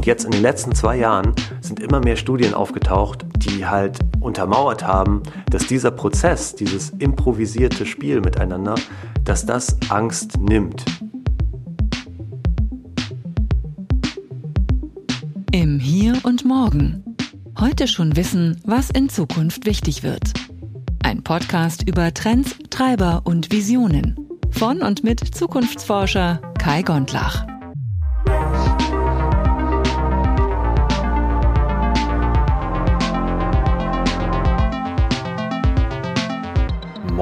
Und jetzt in den letzten zwei Jahren sind immer mehr Studien aufgetaucht, die halt untermauert haben, dass dieser Prozess, dieses improvisierte Spiel miteinander, dass das Angst nimmt. Im Hier und Morgen. Heute schon wissen, was in Zukunft wichtig wird. Ein Podcast über Trends, Treiber und Visionen. Von und mit Zukunftsforscher Kai Gondlach.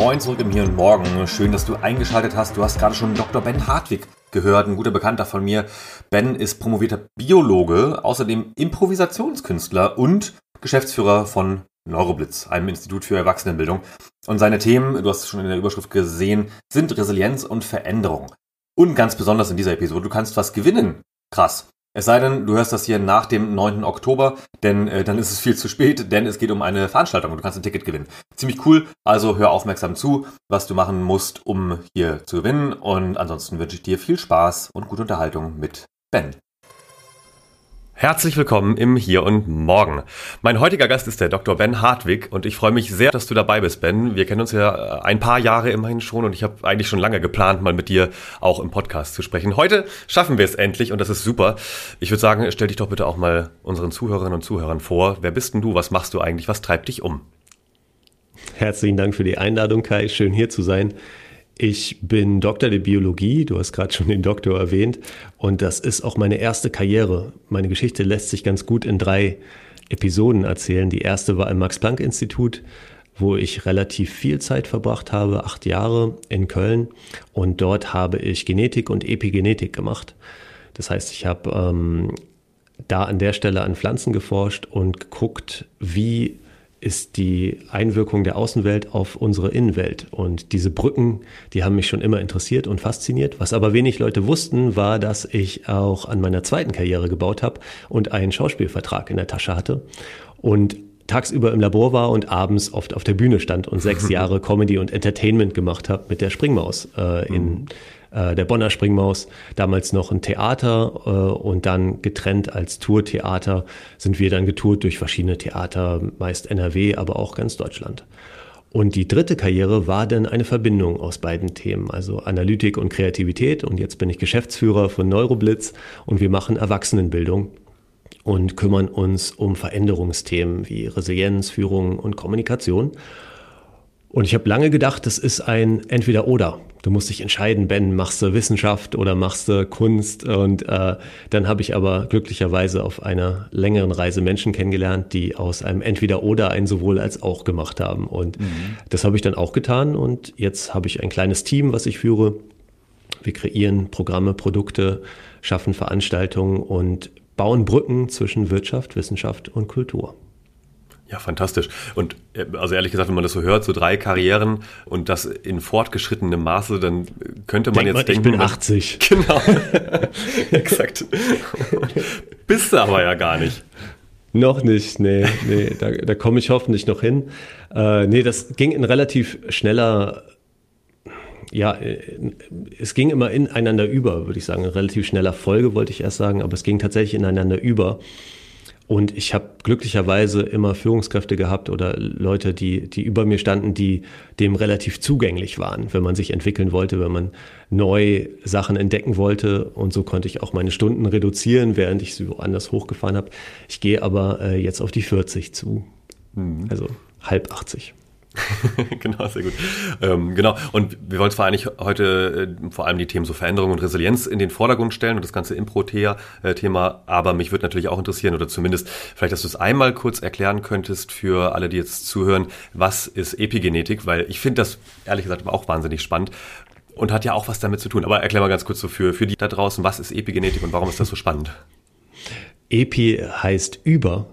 Moin zurück im Hier und Morgen. Schön, dass du eingeschaltet hast. Du hast gerade schon Dr. Ben Hartwig gehört, ein guter Bekannter von mir. Ben ist promovierter Biologe, außerdem Improvisationskünstler und Geschäftsführer von Neuroblitz, einem Institut für Erwachsenenbildung. Und seine Themen, du hast es schon in der Überschrift gesehen, sind Resilienz und Veränderung. Und ganz besonders in dieser Episode, du kannst was gewinnen. Krass. Es sei denn, du hörst das hier nach dem 9. Oktober, denn äh, dann ist es viel zu spät, denn es geht um eine Veranstaltung und du kannst ein Ticket gewinnen. Ziemlich cool, also hör aufmerksam zu, was du machen musst, um hier zu gewinnen. Und ansonsten wünsche ich dir viel Spaß und gute Unterhaltung mit Ben. Herzlich willkommen im Hier und Morgen. Mein heutiger Gast ist der Dr. Ben Hartwig und ich freue mich sehr, dass du dabei bist, Ben. Wir kennen uns ja äh, ein paar Jahre immerhin schon und ich habe eigentlich schon lange geplant, mal mit dir auch im Podcast zu sprechen. Heute schaffen wir es endlich und das ist super. Ich würde sagen, stell dich doch bitte auch mal unseren Zuhörerinnen und Zuhörern vor. Wer bist denn du? Was machst du eigentlich? Was treibt dich um? Herzlichen Dank für die Einladung, Kai. Schön hier zu sein. Ich bin Doktor der Biologie, du hast gerade schon den Doktor erwähnt, und das ist auch meine erste Karriere. Meine Geschichte lässt sich ganz gut in drei Episoden erzählen. Die erste war im Max-Planck-Institut, wo ich relativ viel Zeit verbracht habe, acht Jahre in Köln, und dort habe ich Genetik und Epigenetik gemacht. Das heißt, ich habe ähm, da an der Stelle an Pflanzen geforscht und geguckt, wie ist die Einwirkung der Außenwelt auf unsere Innenwelt. Und diese Brücken, die haben mich schon immer interessiert und fasziniert. Was aber wenig Leute wussten, war, dass ich auch an meiner zweiten Karriere gebaut habe und einen Schauspielvertrag in der Tasche hatte. Und tagsüber im Labor war und abends oft auf der Bühne stand und sechs Jahre Comedy und Entertainment gemacht habe mit der Springmaus äh, in mhm der Bonner Springmaus, damals noch ein Theater äh, und dann getrennt als Tourtheater sind wir dann getourt durch verschiedene Theater, meist NRW, aber auch ganz Deutschland. Und die dritte Karriere war dann eine Verbindung aus beiden Themen, also Analytik und Kreativität. Und jetzt bin ich Geschäftsführer von Neuroblitz und wir machen Erwachsenenbildung und kümmern uns um Veränderungsthemen wie Resilienz, Führung und Kommunikation. Und ich habe lange gedacht, das ist ein Entweder-Oder. Du musst dich entscheiden, Ben, machst du Wissenschaft oder machst du Kunst? Und äh, dann habe ich aber glücklicherweise auf einer längeren Reise Menschen kennengelernt, die aus einem Entweder-Oder ein sowohl als auch gemacht haben. Und mhm. das habe ich dann auch getan. Und jetzt habe ich ein kleines Team, was ich führe. Wir kreieren Programme, Produkte, schaffen Veranstaltungen und bauen Brücken zwischen Wirtschaft, Wissenschaft und Kultur. Ja, fantastisch. Und äh, also ehrlich gesagt, wenn man das so hört, so drei Karrieren und das in fortgeschrittenem Maße, dann könnte man Denk jetzt mal, denken. Ich bin 80. Genau. Exakt. Bist du aber ja gar nicht. Noch nicht, nee, nee, da, da komme ich hoffentlich noch hin. Äh, nee, das ging in relativ schneller, ja, äh, es ging immer ineinander über, würde ich sagen. In relativ schneller Folge wollte ich erst sagen, aber es ging tatsächlich ineinander über. Und ich habe glücklicherweise immer Führungskräfte gehabt oder Leute, die, die über mir standen, die dem relativ zugänglich waren, wenn man sich entwickeln wollte, wenn man neu Sachen entdecken wollte. Und so konnte ich auch meine Stunden reduzieren, während ich sie woanders hochgefahren habe. Ich gehe aber äh, jetzt auf die 40 zu. Mhm. Also halb 80. genau, sehr gut. Ähm, genau. Und wir wollen zwar eigentlich heute äh, vor allem die Themen so Veränderung und Resilienz in den Vordergrund stellen und das ganze Impro-Thema, aber mich würde natürlich auch interessieren oder zumindest vielleicht, dass du es einmal kurz erklären könntest für alle, die jetzt zuhören, was ist Epigenetik, weil ich finde das ehrlich gesagt auch wahnsinnig spannend und hat ja auch was damit zu tun. Aber erklär mal ganz kurz so für, für die da draußen, was ist Epigenetik und warum ist das so spannend? Epi heißt über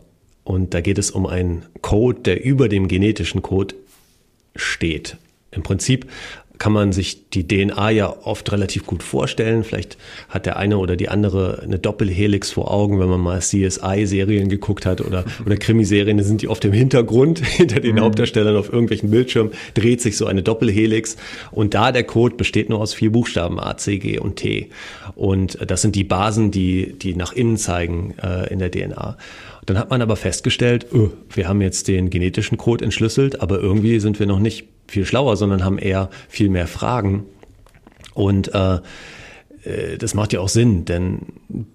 und da geht es um einen Code, der über dem genetischen Code steht. Im Prinzip kann man sich die DNA ja oft relativ gut vorstellen. Vielleicht hat der eine oder die andere eine Doppelhelix vor Augen, wenn man mal CSI-Serien geguckt hat oder, oder Krimiserien, dann sind die oft im Hintergrund, hinter den mhm. Hauptdarstellern auf irgendwelchen Bildschirmen, dreht sich so eine Doppelhelix. Und da der Code besteht nur aus vier Buchstaben, A, C, G und T. Und das sind die Basen, die, die nach innen zeigen äh, in der DNA. Dann hat man aber festgestellt, öh, wir haben jetzt den genetischen Code entschlüsselt, aber irgendwie sind wir noch nicht viel schlauer, sondern haben eher viel mehr Fragen. Und äh, äh, das macht ja auch Sinn, denn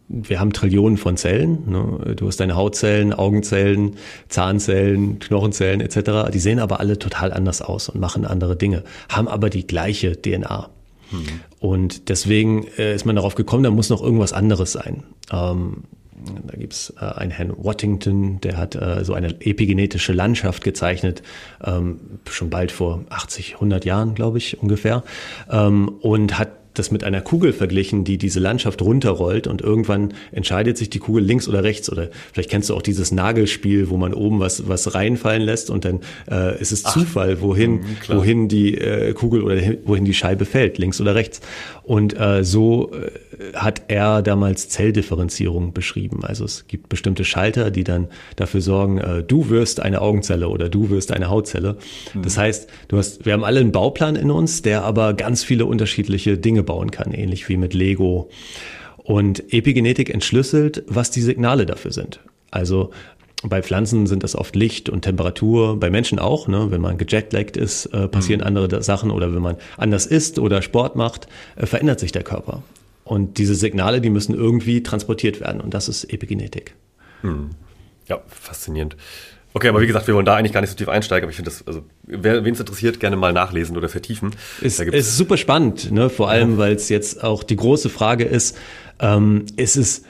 wir haben Trillionen von Zellen. Ne? Du hast deine Hautzellen, Augenzellen, Zahnzellen, Knochenzellen etc. Die sehen aber alle total anders aus und machen andere Dinge, haben aber die gleiche DNA. Mhm. Und deswegen äh, ist man darauf gekommen, da muss noch irgendwas anderes sein. Ähm, da gibt's äh, einen Herrn Waddington, der hat äh, so eine epigenetische Landschaft gezeichnet, ähm, schon bald vor 80, 100 Jahren, glaube ich, ungefähr, ähm, und hat das mit einer Kugel verglichen, die diese Landschaft runterrollt und irgendwann entscheidet sich die Kugel links oder rechts oder vielleicht kennst du auch dieses Nagelspiel, wo man oben was was reinfallen lässt und dann äh, ist es Ach, Zufall, wohin mh, wohin die äh, Kugel oder wohin die Scheibe fällt, links oder rechts. Und äh, so äh, hat er damals Zelldifferenzierung beschrieben. Also es gibt bestimmte Schalter, die dann dafür sorgen, äh, du wirst eine Augenzelle oder du wirst eine Hautzelle. Mhm. Das heißt, du hast, wir haben alle einen Bauplan in uns, der aber ganz viele unterschiedliche Dinge bauen kann, ähnlich wie mit Lego. Und Epigenetik entschlüsselt, was die Signale dafür sind. Also bei Pflanzen sind das oft Licht und Temperatur, bei Menschen auch. Ne? Wenn man gejetlaggt ist, äh, passieren mhm. andere Sachen oder wenn man anders isst oder Sport macht, äh, verändert sich der Körper. Und diese Signale, die müssen irgendwie transportiert werden und das ist Epigenetik. Mhm. Ja, faszinierend. Okay, aber wie gesagt, wir wollen da eigentlich gar nicht so tief einsteigen, aber ich finde das, also wer wen es interessiert, gerne mal nachlesen oder vertiefen. Ist, ist super spannend, ne? vor allem, ja. weil es jetzt auch die große Frage ist, ähm, ist es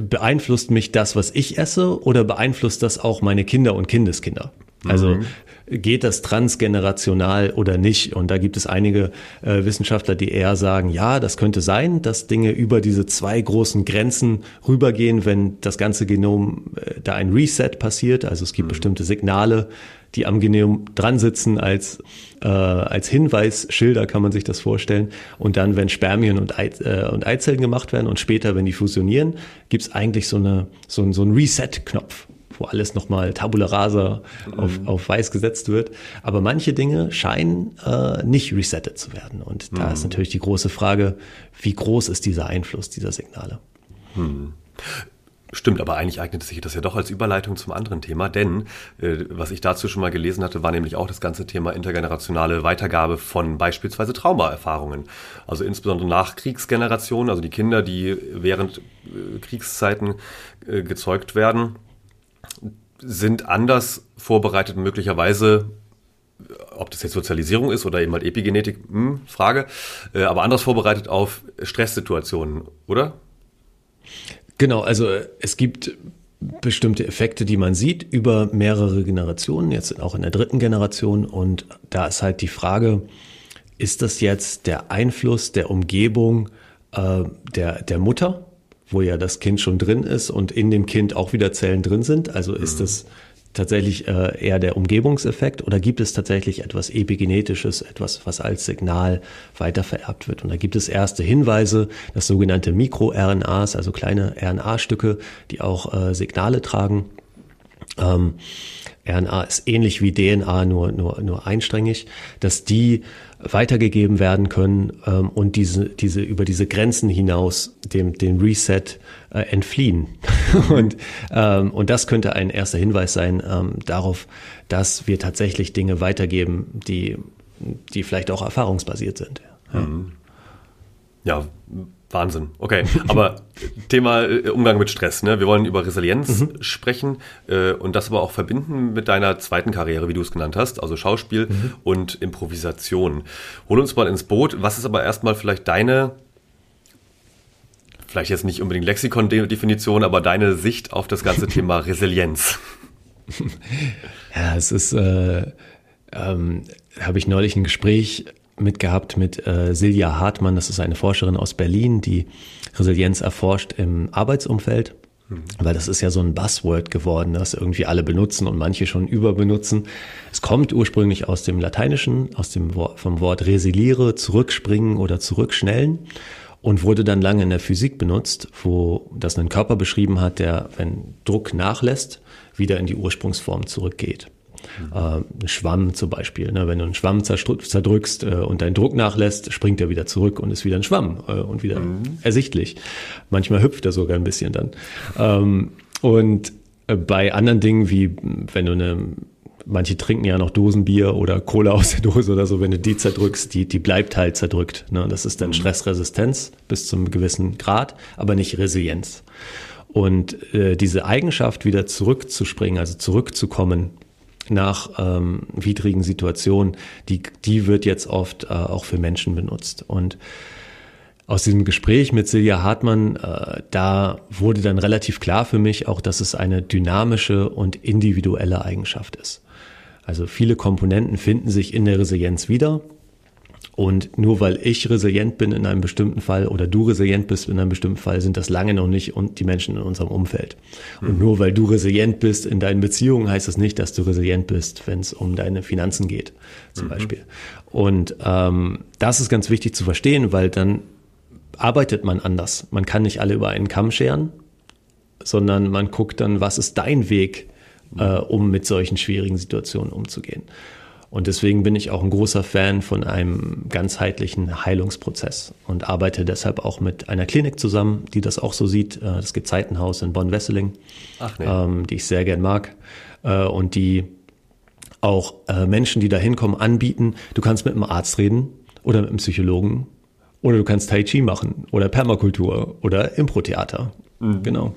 beeinflusst mich das, was ich esse, oder beeinflusst das auch meine Kinder und Kindeskinder? Also mhm geht das transgenerational oder nicht? Und da gibt es einige äh, Wissenschaftler, die eher sagen, ja, das könnte sein, dass Dinge über diese zwei großen Grenzen rübergehen, wenn das ganze Genom äh, da ein Reset passiert. Also es gibt mhm. bestimmte Signale, die am Genom dran sitzen als, äh, als Hinweisschilder, kann man sich das vorstellen. Und dann, wenn Spermien und, Ei, äh, und Eizellen gemacht werden und später, wenn die fusionieren, gibt es eigentlich so, eine, so, so einen Reset-Knopf wo alles nochmal Tabula rasa auf, mhm. auf weiß gesetzt wird. Aber manche Dinge scheinen äh, nicht resettet zu werden. Und da mhm. ist natürlich die große Frage, wie groß ist dieser Einfluss dieser Signale? Mhm. Stimmt, aber eigentlich eignet sich das ja doch als Überleitung zum anderen Thema, denn äh, was ich dazu schon mal gelesen hatte, war nämlich auch das ganze Thema intergenerationale Weitergabe von beispielsweise Traumaerfahrungen. Also insbesondere nach Kriegsgenerationen, also die Kinder, die während äh, Kriegszeiten äh, gezeugt werden, sind anders vorbereitet, möglicherweise, ob das jetzt Sozialisierung ist oder eben halt Epigenetik, hm, Frage, äh, aber anders vorbereitet auf Stresssituationen, oder? Genau, also es gibt bestimmte Effekte, die man sieht über mehrere Generationen, jetzt auch in der dritten Generation. Und da ist halt die Frage, ist das jetzt der Einfluss der Umgebung äh, der, der Mutter wo ja das Kind schon drin ist und in dem Kind auch wieder Zellen drin sind? Also ist mhm. es tatsächlich äh, eher der Umgebungseffekt oder gibt es tatsächlich etwas Epigenetisches, etwas, was als Signal weitervererbt wird? Und da gibt es erste Hinweise, das sogenannte MikroRNAs, also kleine RNA-Stücke, die auch äh, Signale tragen. Ähm, RNA ist ähnlich wie DNA, nur, nur, nur einsträngig, dass die weitergegeben werden können ähm, und diese, diese über diese Grenzen hinaus dem, dem Reset äh, entfliehen. und, ähm, und das könnte ein erster Hinweis sein ähm, darauf, dass wir tatsächlich Dinge weitergeben, die, die vielleicht auch erfahrungsbasiert sind. Ja. Mhm. ja Wahnsinn. Okay, aber Thema äh, Umgang mit Stress. Ne? Wir wollen über Resilienz mhm. sprechen äh, und das aber auch verbinden mit deiner zweiten Karriere, wie du es genannt hast, also Schauspiel mhm. und Improvisation. Hol uns mal ins Boot. Was ist aber erstmal vielleicht deine, vielleicht jetzt nicht unbedingt Lexikon-Definition, aber deine Sicht auf das ganze Thema Resilienz? Ja, es ist, äh, ähm, habe ich neulich ein Gespräch mitgehabt mit äh, Silja Hartmann. Das ist eine Forscherin aus Berlin, die Resilienz erforscht im Arbeitsumfeld. Mhm. Weil das ist ja so ein Buzzword geworden, das irgendwie alle benutzen und manche schon überbenutzen. Es kommt ursprünglich aus dem Lateinischen, aus dem Wort, vom Wort resiliere, zurückspringen oder zurückschnellen und wurde dann lange in der Physik benutzt, wo das einen Körper beschrieben hat, der, wenn Druck nachlässt, wieder in die Ursprungsform zurückgeht. Äh, ein Schwamm zum Beispiel. Ne? Wenn du einen Schwamm zerdrückst äh, und dein Druck nachlässt, springt er wieder zurück und ist wieder ein Schwamm äh, und wieder mhm. ersichtlich. Manchmal hüpft er sogar ein bisschen dann. Ähm, und äh, bei anderen Dingen wie, wenn du eine manche trinken ja noch Dosenbier oder Cola aus der Dose oder so, wenn du die zerdrückst, die, die bleibt halt zerdrückt. Ne? Das ist dann mhm. Stressresistenz bis zum gewissen Grad, aber nicht Resilienz. Und äh, diese Eigenschaft, wieder zurückzuspringen, also zurückzukommen nach ähm, widrigen Situationen, die, die wird jetzt oft äh, auch für Menschen benutzt. Und aus diesem Gespräch mit Silja Hartmann, äh, da wurde dann relativ klar für mich auch, dass es eine dynamische und individuelle Eigenschaft ist. Also viele Komponenten finden sich in der Resilienz wieder. Und nur weil ich resilient bin in einem bestimmten Fall oder du resilient bist in einem bestimmten Fall, sind das lange noch nicht und die Menschen in unserem Umfeld. Und mhm. nur weil du resilient bist in deinen Beziehungen, heißt das nicht, dass du resilient bist, wenn es um deine Finanzen geht, zum mhm. Beispiel. Und ähm, das ist ganz wichtig zu verstehen, weil dann arbeitet man anders. Man kann nicht alle über einen Kamm scheren, sondern man guckt dann, was ist dein Weg, äh, um mit solchen schwierigen Situationen umzugehen. Und deswegen bin ich auch ein großer Fan von einem ganzheitlichen Heilungsprozess und arbeite deshalb auch mit einer Klinik zusammen, die das auch so sieht, äh, das Gezeitenhaus in Bonn-Wesseling, nee. ähm, die ich sehr gern mag äh, und die auch äh, Menschen, die da hinkommen, anbieten. Du kannst mit einem Arzt reden oder mit einem Psychologen oder du kannst Tai Chi machen oder Permakultur oder Impro-Theater. Mhm. Genau.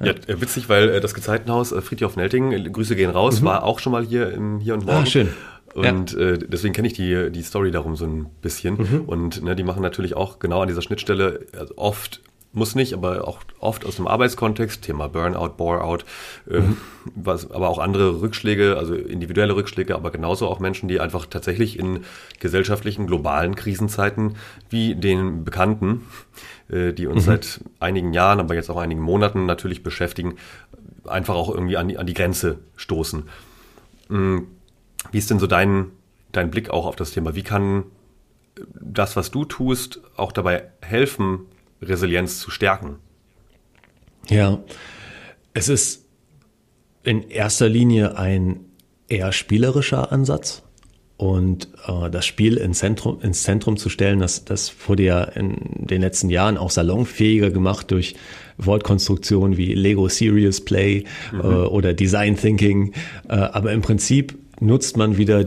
Ja, ja witzig, weil äh, das Gezeitenhaus äh, Friedhof Nelting, äh, Grüße gehen raus, mhm. war auch schon mal hier im Hier und Morgen. Ah, schön. Und ja. äh, deswegen kenne ich die, die Story darum so ein bisschen. Mhm. Und ne, die machen natürlich auch genau an dieser Schnittstelle also oft muss nicht, aber auch oft aus dem Arbeitskontext, Thema Burnout, Boreout, äh, mhm. was, aber auch andere Rückschläge, also individuelle Rückschläge, aber genauso auch Menschen, die einfach tatsächlich in gesellschaftlichen, globalen Krisenzeiten wie den Bekannten, äh, die uns mhm. seit einigen Jahren, aber jetzt auch einigen Monaten natürlich beschäftigen, einfach auch irgendwie an die, an die Grenze stoßen. Mhm. Wie ist denn so dein, dein Blick auch auf das Thema? Wie kann das, was du tust, auch dabei helfen, Resilienz zu stärken? Ja, es ist in erster Linie ein eher spielerischer Ansatz. Und äh, das Spiel ins Zentrum, ins Zentrum zu stellen, das, das wurde ja in den letzten Jahren auch salonfähiger gemacht durch Wortkonstruktionen wie Lego Serious Play mhm. äh, oder Design Thinking. Äh, aber im Prinzip nutzt man wieder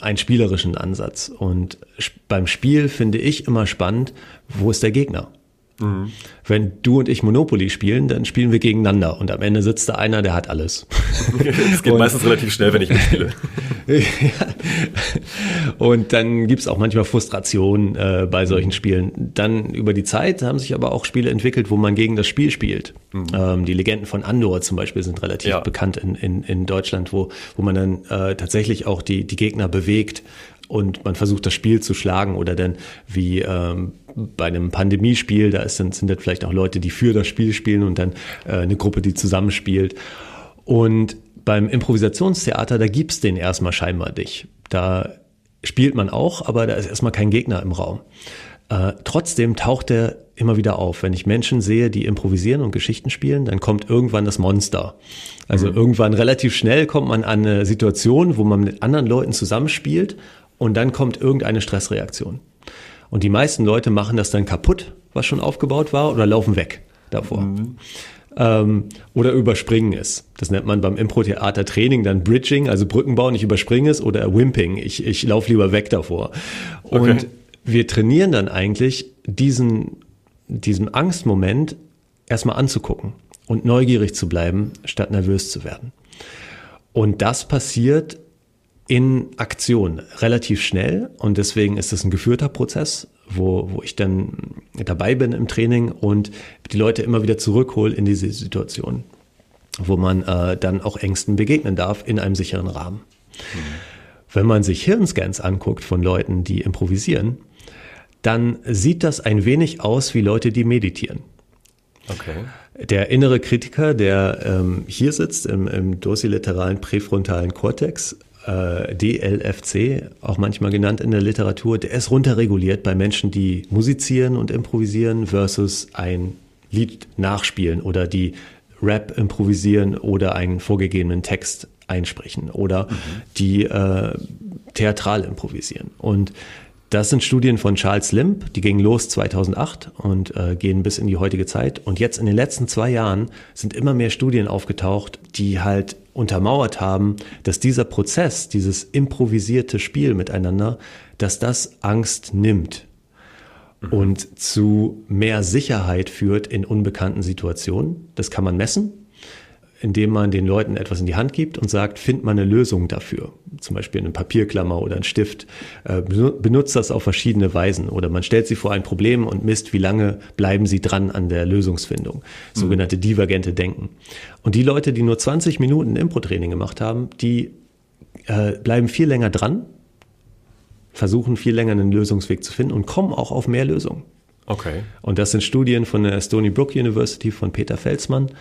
einen spielerischen Ansatz. Und beim Spiel finde ich immer spannend, wo ist der Gegner? Mhm. Wenn du und ich Monopoly spielen, dann spielen wir gegeneinander und am Ende sitzt da einer, der hat alles. Es geht und, meistens relativ schnell, wenn ich mitspiele. und dann gibt's auch manchmal Frustration äh, bei solchen Spielen. Dann über die Zeit haben sich aber auch Spiele entwickelt, wo man gegen das Spiel spielt. Mhm. Ähm, die Legenden von Andor zum Beispiel sind relativ ja. bekannt in, in, in Deutschland, wo, wo man dann äh, tatsächlich auch die, die Gegner bewegt und man versucht das Spiel zu schlagen oder dann wie ähm, bei einem Pandemiespiel, da ist, sind, sind dann vielleicht auch Leute, die für das Spiel spielen und dann äh, eine Gruppe, die zusammenspielt. Und beim Improvisationstheater, da gibt's den erstmal scheinbar nicht. Da spielt man auch, aber da ist erstmal kein Gegner im Raum. Äh, trotzdem taucht er immer wieder auf. Wenn ich Menschen sehe, die improvisieren und Geschichten spielen, dann kommt irgendwann das Monster. Also mhm. irgendwann relativ schnell kommt man an eine Situation, wo man mit anderen Leuten zusammenspielt und dann kommt irgendeine Stressreaktion. Und die meisten Leute machen das dann kaputt, was schon aufgebaut war, oder laufen weg davor. Mhm. Ähm, oder überspringen es. Das nennt man beim Impro-Theater-Training dann Bridging, also Brückenbau, ich überspringe es, oder Wimping, ich, ich laufe lieber weg davor. Und okay. wir trainieren dann eigentlich diesen, diesen Angstmoment erstmal anzugucken und neugierig zu bleiben, statt nervös zu werden. Und das passiert in Aktion relativ schnell und deswegen ist es ein geführter Prozess, wo, wo ich dann dabei bin im Training und die Leute immer wieder zurückhole in diese Situation, wo man äh, dann auch Ängsten begegnen darf in einem sicheren Rahmen. Mhm. Wenn man sich Hirnscans anguckt von Leuten, die improvisieren, dann sieht das ein wenig aus wie Leute, die meditieren. Okay. Der innere Kritiker, der ähm, hier sitzt im, im dorsolateralen präfrontalen Kortex, äh, DLFC, auch manchmal genannt in der Literatur, der ist runterreguliert bei Menschen, die musizieren und improvisieren versus ein Lied nachspielen oder die Rap improvisieren oder einen vorgegebenen Text einsprechen oder mhm. die äh, theatral improvisieren. Und das sind Studien von Charles Limp, die gingen los 2008 und äh, gehen bis in die heutige Zeit. Und jetzt in den letzten zwei Jahren sind immer mehr Studien aufgetaucht, die halt untermauert haben, dass dieser Prozess, dieses improvisierte Spiel miteinander, dass das Angst nimmt mhm. und zu mehr Sicherheit führt in unbekannten Situationen. Das kann man messen indem man den Leuten etwas in die Hand gibt und sagt, find mal eine Lösung dafür. Zum Beispiel eine Papierklammer oder ein Stift. Äh, benutzt das auf verschiedene Weisen. Oder man stellt sie vor ein Problem und misst, wie lange bleiben sie dran an der Lösungsfindung. Sogenannte divergente Denken. Und die Leute, die nur 20 Minuten Impro-Training gemacht haben, die äh, bleiben viel länger dran, versuchen viel länger einen Lösungsweg zu finden und kommen auch auf mehr Lösungen. Okay. Und das sind Studien von der Stony Brook University von Peter Felsmann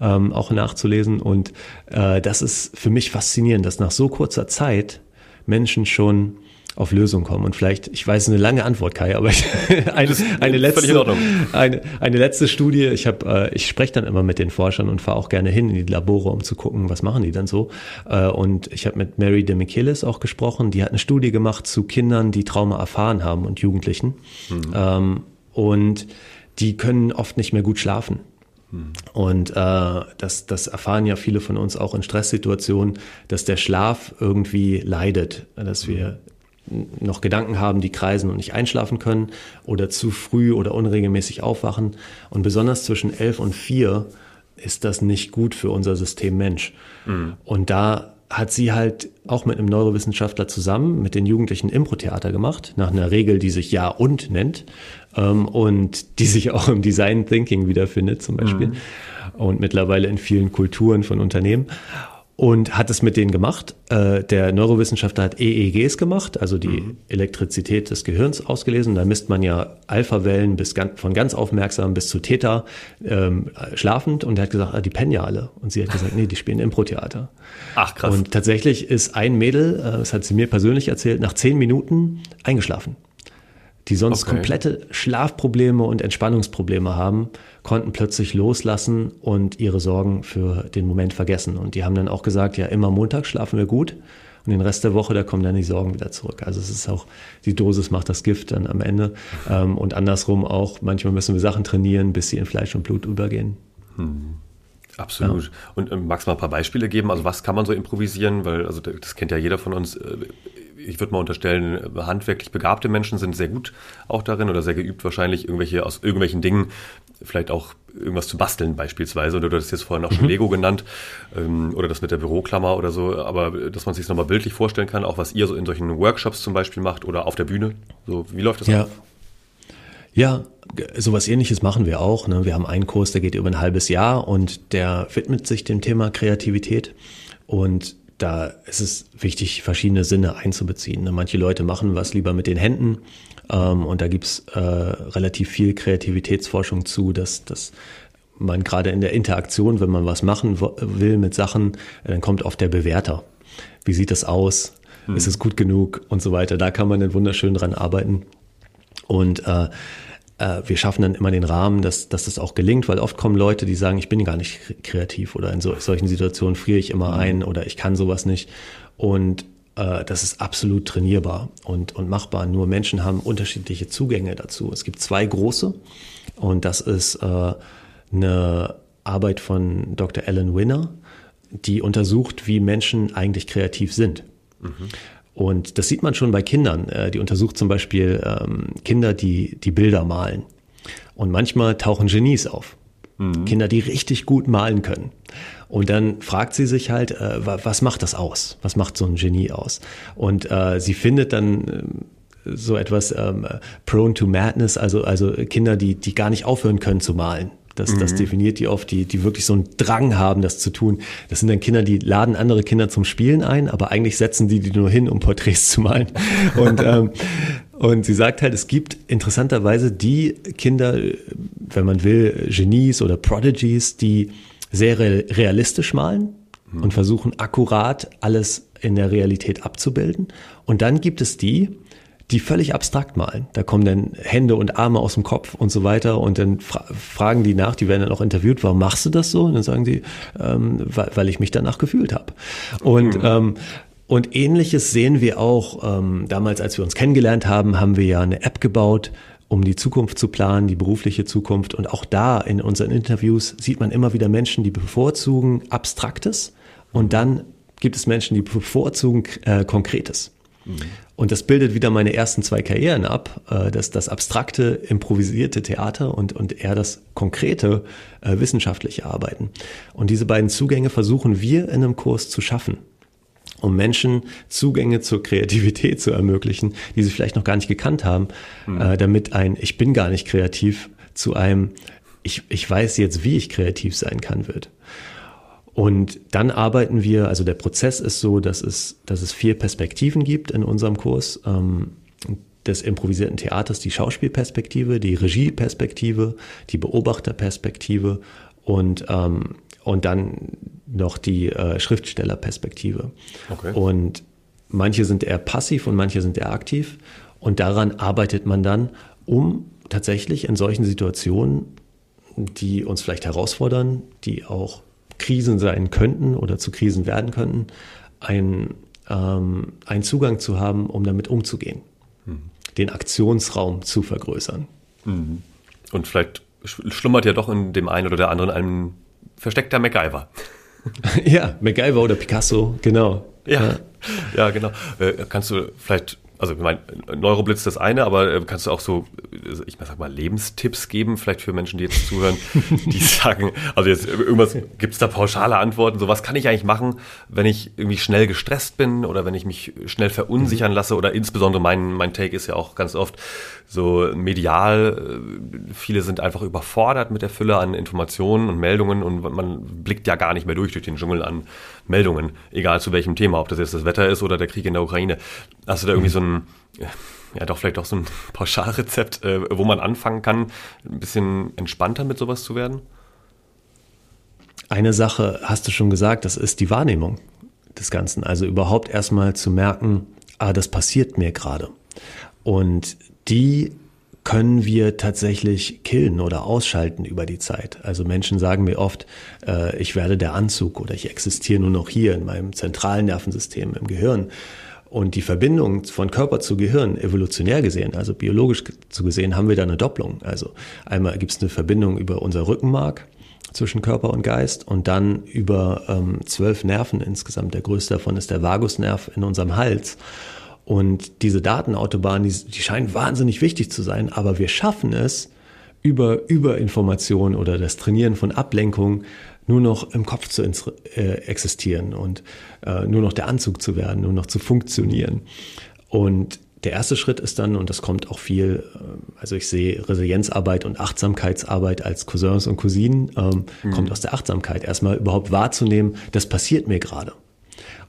ähm, auch nachzulesen. Und äh, das ist für mich faszinierend, dass nach so kurzer Zeit Menschen schon auf Lösungen kommen. Und vielleicht, ich weiß, eine lange Antwort, Kai, aber ich, eine, eine, letzte, eine, eine letzte Studie. Ich habe, äh, ich spreche dann immer mit den Forschern und fahre auch gerne hin in die Labore, um zu gucken, was machen die dann so. Äh, und ich habe mit Mary de Michelis auch gesprochen. Die hat eine Studie gemacht zu Kindern, die Trauma erfahren haben und Jugendlichen. Mhm. Ähm, und die können oft nicht mehr gut schlafen. Und äh, das, das erfahren ja viele von uns auch in Stresssituationen, dass der Schlaf irgendwie leidet, dass wir noch Gedanken haben, die kreisen und nicht einschlafen können oder zu früh oder unregelmäßig aufwachen. Und besonders zwischen elf und vier ist das nicht gut für unser System Mensch. Mhm. Und da hat sie halt auch mit einem Neurowissenschaftler zusammen mit den Jugendlichen Impro-Theater gemacht, nach einer Regel, die sich Ja und nennt und die sich auch im Design Thinking wiederfindet zum Beispiel mhm. und mittlerweile in vielen Kulturen von Unternehmen und hat es mit denen gemacht. Äh, der Neurowissenschaftler hat EEGs gemacht, also die mhm. Elektrizität des Gehirns ausgelesen. Da misst man ja Alpha-Wellen bis ganz, von ganz aufmerksam bis zu Theta ähm, schlafend. Und er hat gesagt, ah, die pennen ja alle. Und sie hat gesagt, nee, die spielen Impro-Theater. Ach krass. Und tatsächlich ist ein Mädel, äh, das hat sie mir persönlich erzählt, nach zehn Minuten eingeschlafen die sonst okay. komplette Schlafprobleme und Entspannungsprobleme haben, konnten plötzlich loslassen und ihre Sorgen für den Moment vergessen. Und die haben dann auch gesagt, ja, immer Montag schlafen wir gut und den Rest der Woche, da kommen dann die Sorgen wieder zurück. Also es ist auch, die Dosis macht das Gift dann am Ende. Ähm, und andersrum auch, manchmal müssen wir Sachen trainieren, bis sie in Fleisch und Blut übergehen. Hm. Absolut. Ja. Und ähm, magst du mal ein paar Beispiele geben? Also was kann man so improvisieren? Weil, also das kennt ja jeder von uns. Äh, ich würde mal unterstellen, handwerklich begabte Menschen sind sehr gut auch darin oder sehr geübt wahrscheinlich, irgendwelche aus irgendwelchen Dingen vielleicht auch irgendwas zu basteln beispielsweise. Oder du hast jetzt vorhin auch schon mhm. Lego genannt ähm, oder das mit der Büroklammer oder so. Aber dass man sich nochmal bildlich vorstellen kann, auch was ihr so in solchen Workshops zum Beispiel macht oder auf der Bühne. So, wie läuft das ja. ab? Ja, sowas ähnliches machen wir auch. Ne? Wir haben einen Kurs, der geht über ein halbes Jahr und der widmet sich dem Thema Kreativität. Und da ist es wichtig, verschiedene Sinne einzubeziehen. Ne? Manche Leute machen was lieber mit den Händen ähm, und da gibt's äh, relativ viel Kreativitätsforschung zu, dass, dass man gerade in der Interaktion, wenn man was machen will mit Sachen, dann kommt oft der Bewerter. Wie sieht das aus? Hm. Ist es gut genug und so weiter? Da kann man dann wunderschön dran arbeiten. Und äh, äh, wir schaffen dann immer den Rahmen, dass, dass das auch gelingt, weil oft kommen Leute, die sagen, ich bin gar nicht kreativ oder in so, solchen Situationen friere ich immer mhm. ein oder ich kann sowas nicht. Und äh, das ist absolut trainierbar und, und machbar. Nur Menschen haben unterschiedliche Zugänge dazu. Es gibt zwei große und das ist äh, eine Arbeit von Dr. Alan Winner, die untersucht, wie Menschen eigentlich kreativ sind. Mhm. Und das sieht man schon bei Kindern. Äh, die untersucht zum Beispiel ähm, Kinder, die, die Bilder malen. Und manchmal tauchen Genies auf. Mhm. Kinder, die richtig gut malen können. Und dann fragt sie sich halt, äh, was macht das aus? Was macht so ein Genie aus? Und äh, sie findet dann so etwas ähm, prone to madness, also, also Kinder, die, die gar nicht aufhören können zu malen. Das, mhm. das definiert die oft, die, die wirklich so einen Drang haben, das zu tun. Das sind dann Kinder, die laden andere Kinder zum Spielen ein, aber eigentlich setzen die die nur hin, um Porträts zu malen. Und, ähm, und sie sagt halt, es gibt interessanterweise die Kinder, wenn man will, Genies oder Prodigies, die sehr realistisch malen mhm. und versuchen akkurat alles in der Realität abzubilden. Und dann gibt es die, die völlig abstrakt malen. Da kommen dann Hände und Arme aus dem Kopf und so weiter und dann fra fragen die nach, die werden dann auch interviewt, warum machst du das so? Und dann sagen die, ähm, weil, weil ich mich danach gefühlt habe. Und mhm. ähm, und ähnliches sehen wir auch, ähm, damals als wir uns kennengelernt haben, haben wir ja eine App gebaut, um die Zukunft zu planen, die berufliche Zukunft. Und auch da in unseren Interviews sieht man immer wieder Menschen, die bevorzugen Abstraktes und dann gibt es Menschen, die bevorzugen äh, Konkretes. Mhm. Und das bildet wieder meine ersten zwei Karrieren ab, äh, das, das abstrakte, improvisierte Theater und, und eher das konkrete, äh, wissenschaftliche Arbeiten. Und diese beiden Zugänge versuchen wir in einem Kurs zu schaffen um Menschen Zugänge zur Kreativität zu ermöglichen, die sie vielleicht noch gar nicht gekannt haben, mhm. äh, damit ein Ich bin gar nicht kreativ zu einem ich, ich weiß jetzt, wie ich kreativ sein kann wird. Und dann arbeiten wir, also der Prozess ist so, dass es, dass es vier Perspektiven gibt in unserem Kurs. Ähm, des improvisierten Theaters die Schauspielperspektive, die Regieperspektive, die Beobachterperspektive und, ähm, und dann noch die äh, Schriftstellerperspektive. Okay. Und manche sind eher passiv und manche sind eher aktiv. Und daran arbeitet man dann, um tatsächlich in solchen Situationen, die uns vielleicht herausfordern, die auch Krisen sein könnten oder zu Krisen werden könnten, ein, ähm, einen Zugang zu haben, um damit umzugehen, mhm. den Aktionsraum zu vergrößern. Mhm. Und vielleicht schlummert ja doch in dem einen oder der anderen ein versteckter MacGyver. ja, MacGyver oder Picasso, genau. Ja, ja, genau. Äh, kannst du vielleicht also ich meine, Neuroblitz das eine, aber äh, kannst du auch so, ich sag mal, Lebenstipps geben, vielleicht für Menschen, die jetzt zuhören, die sagen, also jetzt irgendwas, gibt es da pauschale Antworten, so was kann ich eigentlich machen, wenn ich irgendwie schnell gestresst bin oder wenn ich mich schnell verunsichern lasse oder insbesondere mein, mein Take ist ja auch ganz oft so medial, äh, viele sind einfach überfordert mit der Fülle an Informationen und Meldungen und man blickt ja gar nicht mehr durch durch den Dschungel an Meldungen, egal zu welchem Thema, ob das jetzt das Wetter ist oder der Krieg in der Ukraine. Hast du da irgendwie so ein, ja doch vielleicht auch so ein Pauschalrezept, äh, wo man anfangen kann, ein bisschen entspannter mit sowas zu werden? Eine Sache hast du schon gesagt, das ist die Wahrnehmung des Ganzen. Also überhaupt erstmal zu merken, ah, das passiert mir gerade. Und die können wir tatsächlich killen oder ausschalten über die Zeit. Also Menschen sagen mir oft, äh, ich werde der Anzug oder ich existiere nur noch hier in meinem zentralen Nervensystem im Gehirn. Und die Verbindung von Körper zu Gehirn, evolutionär gesehen, also biologisch zu gesehen, haben wir da eine Doppelung. Also einmal gibt es eine Verbindung über unser Rückenmark zwischen Körper und Geist und dann über ähm, zwölf Nerven insgesamt. Der größte davon ist der Vagusnerv in unserem Hals. Und diese Datenautobahn, die, die scheinen wahnsinnig wichtig zu sein, aber wir schaffen es, über Überinformation oder das Trainieren von Ablenkung nur noch im Kopf zu äh, existieren und äh, nur noch der Anzug zu werden, nur noch zu funktionieren. Und der erste Schritt ist dann, und das kommt auch viel, äh, also ich sehe Resilienzarbeit und Achtsamkeitsarbeit als Cousins und Cousinen, ähm, mhm. kommt aus der Achtsamkeit. Erstmal überhaupt wahrzunehmen, das passiert mir gerade.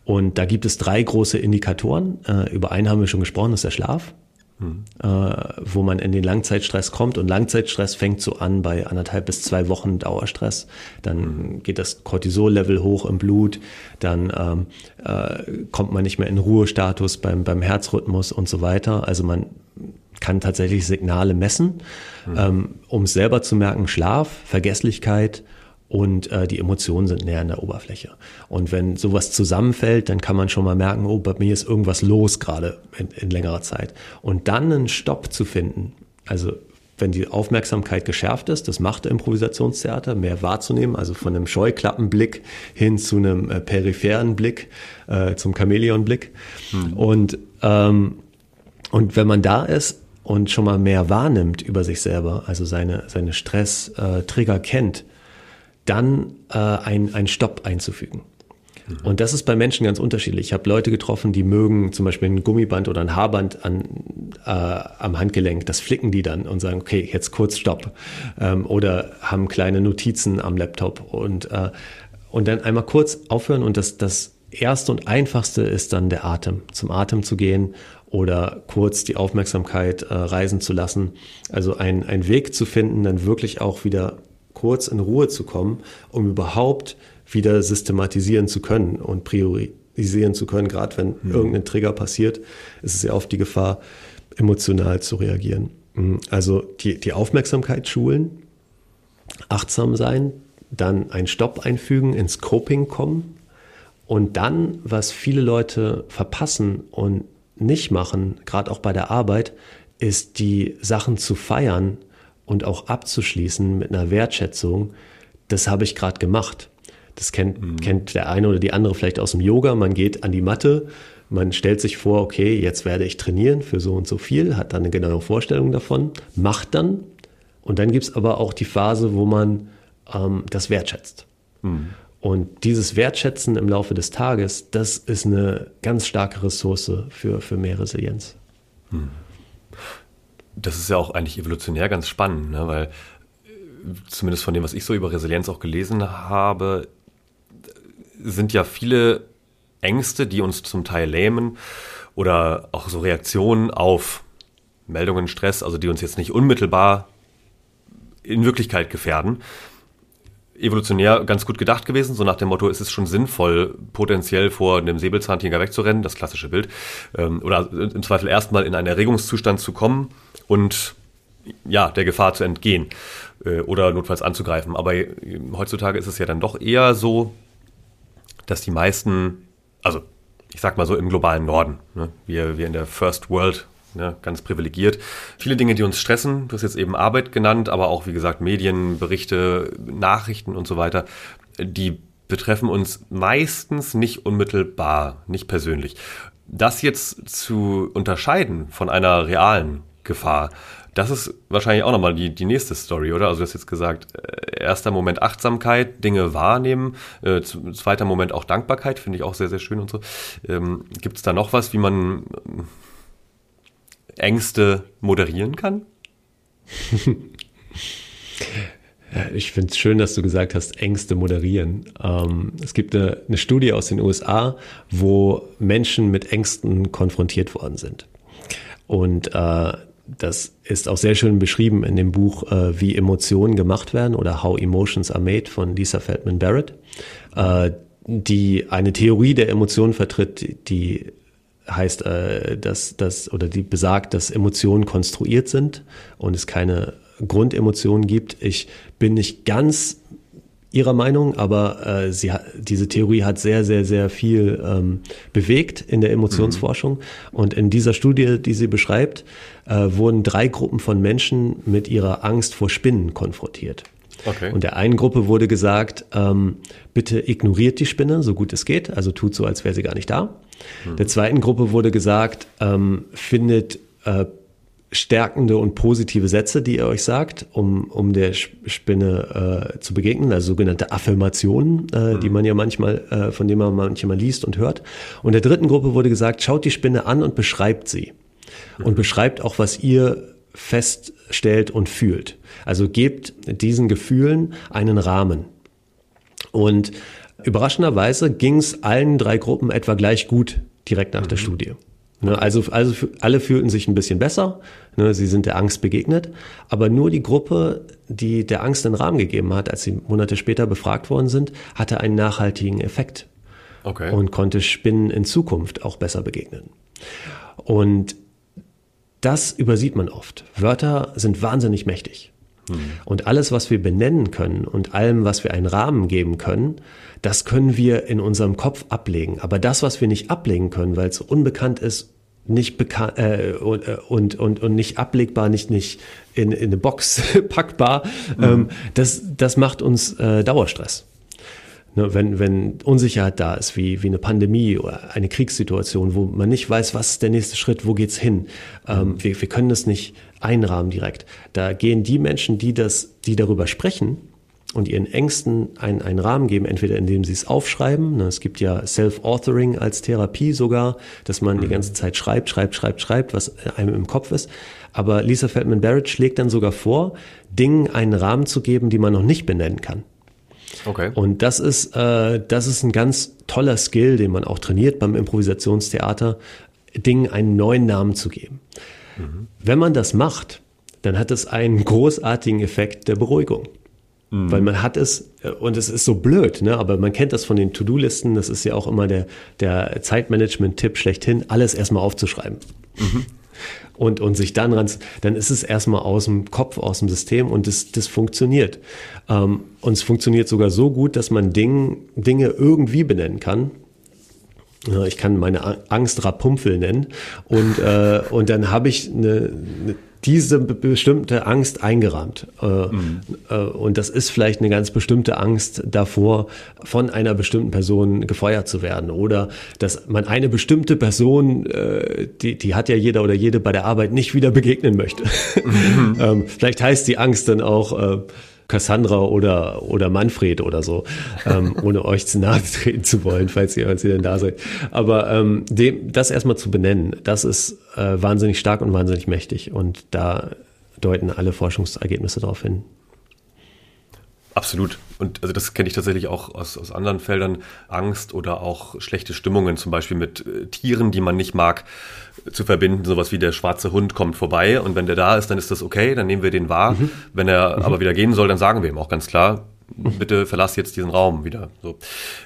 Und da gibt es drei große Indikatoren. Äh, über einen haben wir schon gesprochen, das ist der Schlaf. Mhm. wo man in den Langzeitstress kommt. Und Langzeitstress fängt so an bei anderthalb bis zwei Wochen Dauerstress. Dann mhm. geht das Cortisol-Level hoch im Blut. Dann ähm, äh, kommt man nicht mehr in Ruhestatus beim, beim Herzrhythmus und so weiter. Also man kann tatsächlich Signale messen, mhm. ähm, um es selber zu merken, Schlaf, Vergesslichkeit, und äh, die Emotionen sind näher an der Oberfläche. Und wenn sowas zusammenfällt, dann kann man schon mal merken, oh, bei mir ist irgendwas los gerade in, in längerer Zeit. Und dann einen Stopp zu finden, also wenn die Aufmerksamkeit geschärft ist, das macht Improvisationstheater, mehr wahrzunehmen, also von einem Scheuklappenblick hin zu einem äh, peripheren Blick, äh, zum Chamäleonblick. Hm. Und, ähm, und wenn man da ist und schon mal mehr wahrnimmt über sich selber, also seine, seine Stress-Trigger äh, kennt, dann äh, ein, ein Stopp einzufügen. Und das ist bei Menschen ganz unterschiedlich. Ich habe Leute getroffen, die mögen zum Beispiel ein Gummiband oder ein Haarband an, äh, am Handgelenk. Das flicken die dann und sagen, okay, jetzt kurz Stopp. Ähm, oder haben kleine Notizen am Laptop und, äh, und dann einmal kurz aufhören. Und das, das Erste und Einfachste ist dann der Atem, zum Atem zu gehen oder kurz die Aufmerksamkeit äh, reisen zu lassen. Also ein, ein Weg zu finden, dann wirklich auch wieder kurz in Ruhe zu kommen, um überhaupt wieder systematisieren zu können und priorisieren zu können. Gerade wenn mhm. irgendein Trigger passiert, ist es ja oft die Gefahr, emotional zu reagieren. Mhm. Also die, die Aufmerksamkeit schulen, achtsam sein, dann einen Stopp einfügen, ins Coping kommen und dann, was viele Leute verpassen und nicht machen, gerade auch bei der Arbeit, ist die Sachen zu feiern und auch abzuschließen mit einer Wertschätzung. Das habe ich gerade gemacht. Das kennt, mhm. kennt der eine oder die andere vielleicht aus dem Yoga. Man geht an die Matte, man stellt sich vor, okay, jetzt werde ich trainieren für so und so viel, hat dann eine genaue Vorstellung davon, macht dann. Und dann gibt es aber auch die Phase, wo man ähm, das wertschätzt. Mhm. Und dieses Wertschätzen im Laufe des Tages, das ist eine ganz starke Ressource für, für mehr Resilienz. Mhm. Das ist ja auch eigentlich evolutionär ganz spannend, ne? weil zumindest von dem, was ich so über Resilienz auch gelesen habe, sind ja viele Ängste, die uns zum Teil lähmen oder auch so Reaktionen auf Meldungen, Stress, also die uns jetzt nicht unmittelbar in Wirklichkeit gefährden, evolutionär ganz gut gedacht gewesen, so nach dem Motto, ist es schon sinnvoll, potenziell vor einem Säbelzahntiger wegzurennen, das klassische Bild, ähm, oder im Zweifel erstmal in einen Erregungszustand zu kommen und ja, der Gefahr zu entgehen äh, oder notfalls anzugreifen. Aber äh, heutzutage ist es ja dann doch eher so, dass die meisten, also ich sag mal so im globalen Norden, ne, wir, wir in der First World ne, ganz privilegiert. Viele Dinge, die uns stressen, du hast jetzt eben Arbeit genannt, aber auch, wie gesagt, Medien, Berichte, Nachrichten und so weiter, die betreffen uns meistens nicht unmittelbar, nicht persönlich. Das jetzt zu unterscheiden von einer realen Gefahr, das ist wahrscheinlich auch nochmal die, die nächste Story, oder? Also du hast jetzt gesagt, äh, erster Moment Achtsamkeit, Dinge wahrnehmen, äh, zweiter Moment auch Dankbarkeit, finde ich auch sehr, sehr schön und so. Ähm, Gibt es da noch was, wie man Ängste moderieren kann? Ich finde es schön, dass du gesagt hast, Ängste moderieren. Ähm, es gibt eine, eine, Studie aus den USA, wo Menschen mit Ängsten konfrontiert worden sind. Und äh, das ist auch sehr schön beschrieben in dem Buch, äh, wie Emotionen gemacht werden oder How Emotions Are Made von Lisa Feldman Barrett, äh, die eine Theorie der Emotionen vertritt, die heißt, äh, dass das oder die besagt, dass Emotionen konstruiert sind und es keine Grundemotionen gibt. Ich bin nicht ganz ihrer Meinung, aber äh, sie hat, diese Theorie hat sehr, sehr, sehr viel ähm, bewegt in der Emotionsforschung. Mhm. Und in dieser Studie, die sie beschreibt, äh, wurden drei Gruppen von Menschen mit ihrer Angst vor Spinnen konfrontiert. Okay. Und der einen Gruppe wurde gesagt, ähm, bitte ignoriert die Spinne, so gut es geht, also tut so, als wäre sie gar nicht da. Mhm. Der zweiten Gruppe wurde gesagt, ähm, findet äh, stärkende und positive Sätze, die ihr euch sagt, um, um der Spinne äh, zu begegnen, also sogenannte Affirmationen, äh, mhm. die man ja manchmal, äh, von denen man manchmal liest und hört. Und der dritten Gruppe wurde gesagt, schaut die Spinne an und beschreibt sie. Mhm. Und beschreibt auch, was ihr feststellt und fühlt. Also gebt diesen Gefühlen einen Rahmen. Und überraschenderweise ging es allen drei Gruppen etwa gleich gut direkt nach mhm. der Studie. Ne, also, also alle fühlten sich ein bisschen besser, ne, sie sind der Angst begegnet, aber nur die Gruppe, die der Angst einen Rahmen gegeben hat, als sie Monate später befragt worden sind, hatte einen nachhaltigen Effekt okay. und konnte Spinnen in Zukunft auch besser begegnen. Und das übersieht man oft. Wörter sind wahnsinnig mächtig. Mhm. Und alles, was wir benennen können und allem, was wir einen Rahmen geben können, das können wir in unserem Kopf ablegen. Aber das, was wir nicht ablegen können, weil es unbekannt ist, nicht bekannt äh, und, äh, und, und, und nicht ablegbar, nicht, nicht in, in eine Box packbar, mhm. ähm, das, das macht uns äh, Dauerstress. Ne, wenn, wenn Unsicherheit da ist, wie, wie eine Pandemie oder eine Kriegssituation, wo man nicht weiß, was ist der nächste Schritt, wo geht's hin, ähm, mhm. wir, wir können das nicht einrahmen direkt. Da gehen die Menschen, die das, die darüber sprechen und ihren Ängsten einen, einen Rahmen geben, entweder indem sie es aufschreiben, ne, es gibt ja Self-Authoring als Therapie sogar, dass man mhm. die ganze Zeit schreibt, schreibt, schreibt, schreibt, was einem im Kopf ist. Aber Lisa Feldman Barrett schlägt dann sogar vor, Dingen einen Rahmen zu geben, die man noch nicht benennen kann. Okay. Und das ist, äh, das ist ein ganz toller Skill, den man auch trainiert beim Improvisationstheater. Dingen einen neuen Namen zu geben. Mhm. Wenn man das macht, dann hat es einen großartigen Effekt der Beruhigung. Mhm. Weil man hat es, und es ist so blöd, ne? aber man kennt das von den To-Do-Listen, das ist ja auch immer der, der Zeitmanagement-Tipp schlechthin, alles erstmal aufzuschreiben. Mhm. Und, und sich dann ran, dann ist es erstmal aus dem Kopf, aus dem System und das, das funktioniert. Ähm, und es funktioniert sogar so gut, dass man Ding, Dinge irgendwie benennen kann. Ich kann meine Angst Rapumpel nennen und, äh, und dann habe ich eine, eine diese bestimmte Angst eingerahmt. Äh, mhm. Äh, und das ist vielleicht eine ganz bestimmte Angst davor, von einer bestimmten Person gefeuert zu werden. Oder dass man eine bestimmte Person, äh, die, die hat ja jeder oder jede bei der Arbeit nicht wieder begegnen möchte. Mhm. Ähm, vielleicht heißt die Angst dann auch, Cassandra oder, oder Manfred oder so, ähm, ohne euch zu nahe treten zu wollen, falls ihr, falls ihr denn da seid. Aber ähm, dem, das erstmal zu benennen, das ist äh, wahnsinnig stark und wahnsinnig mächtig. Und da deuten alle Forschungsergebnisse darauf hin. Absolut. Und also das kenne ich tatsächlich auch aus, aus anderen Feldern. Angst oder auch schlechte Stimmungen, zum Beispiel mit äh, Tieren, die man nicht mag, zu verbinden. Sowas wie der schwarze Hund kommt vorbei und wenn der da ist, dann ist das okay, dann nehmen wir den wahr. Mhm. Wenn er mhm. aber wieder gehen soll, dann sagen wir ihm auch ganz klar, bitte verlass jetzt diesen Raum wieder. So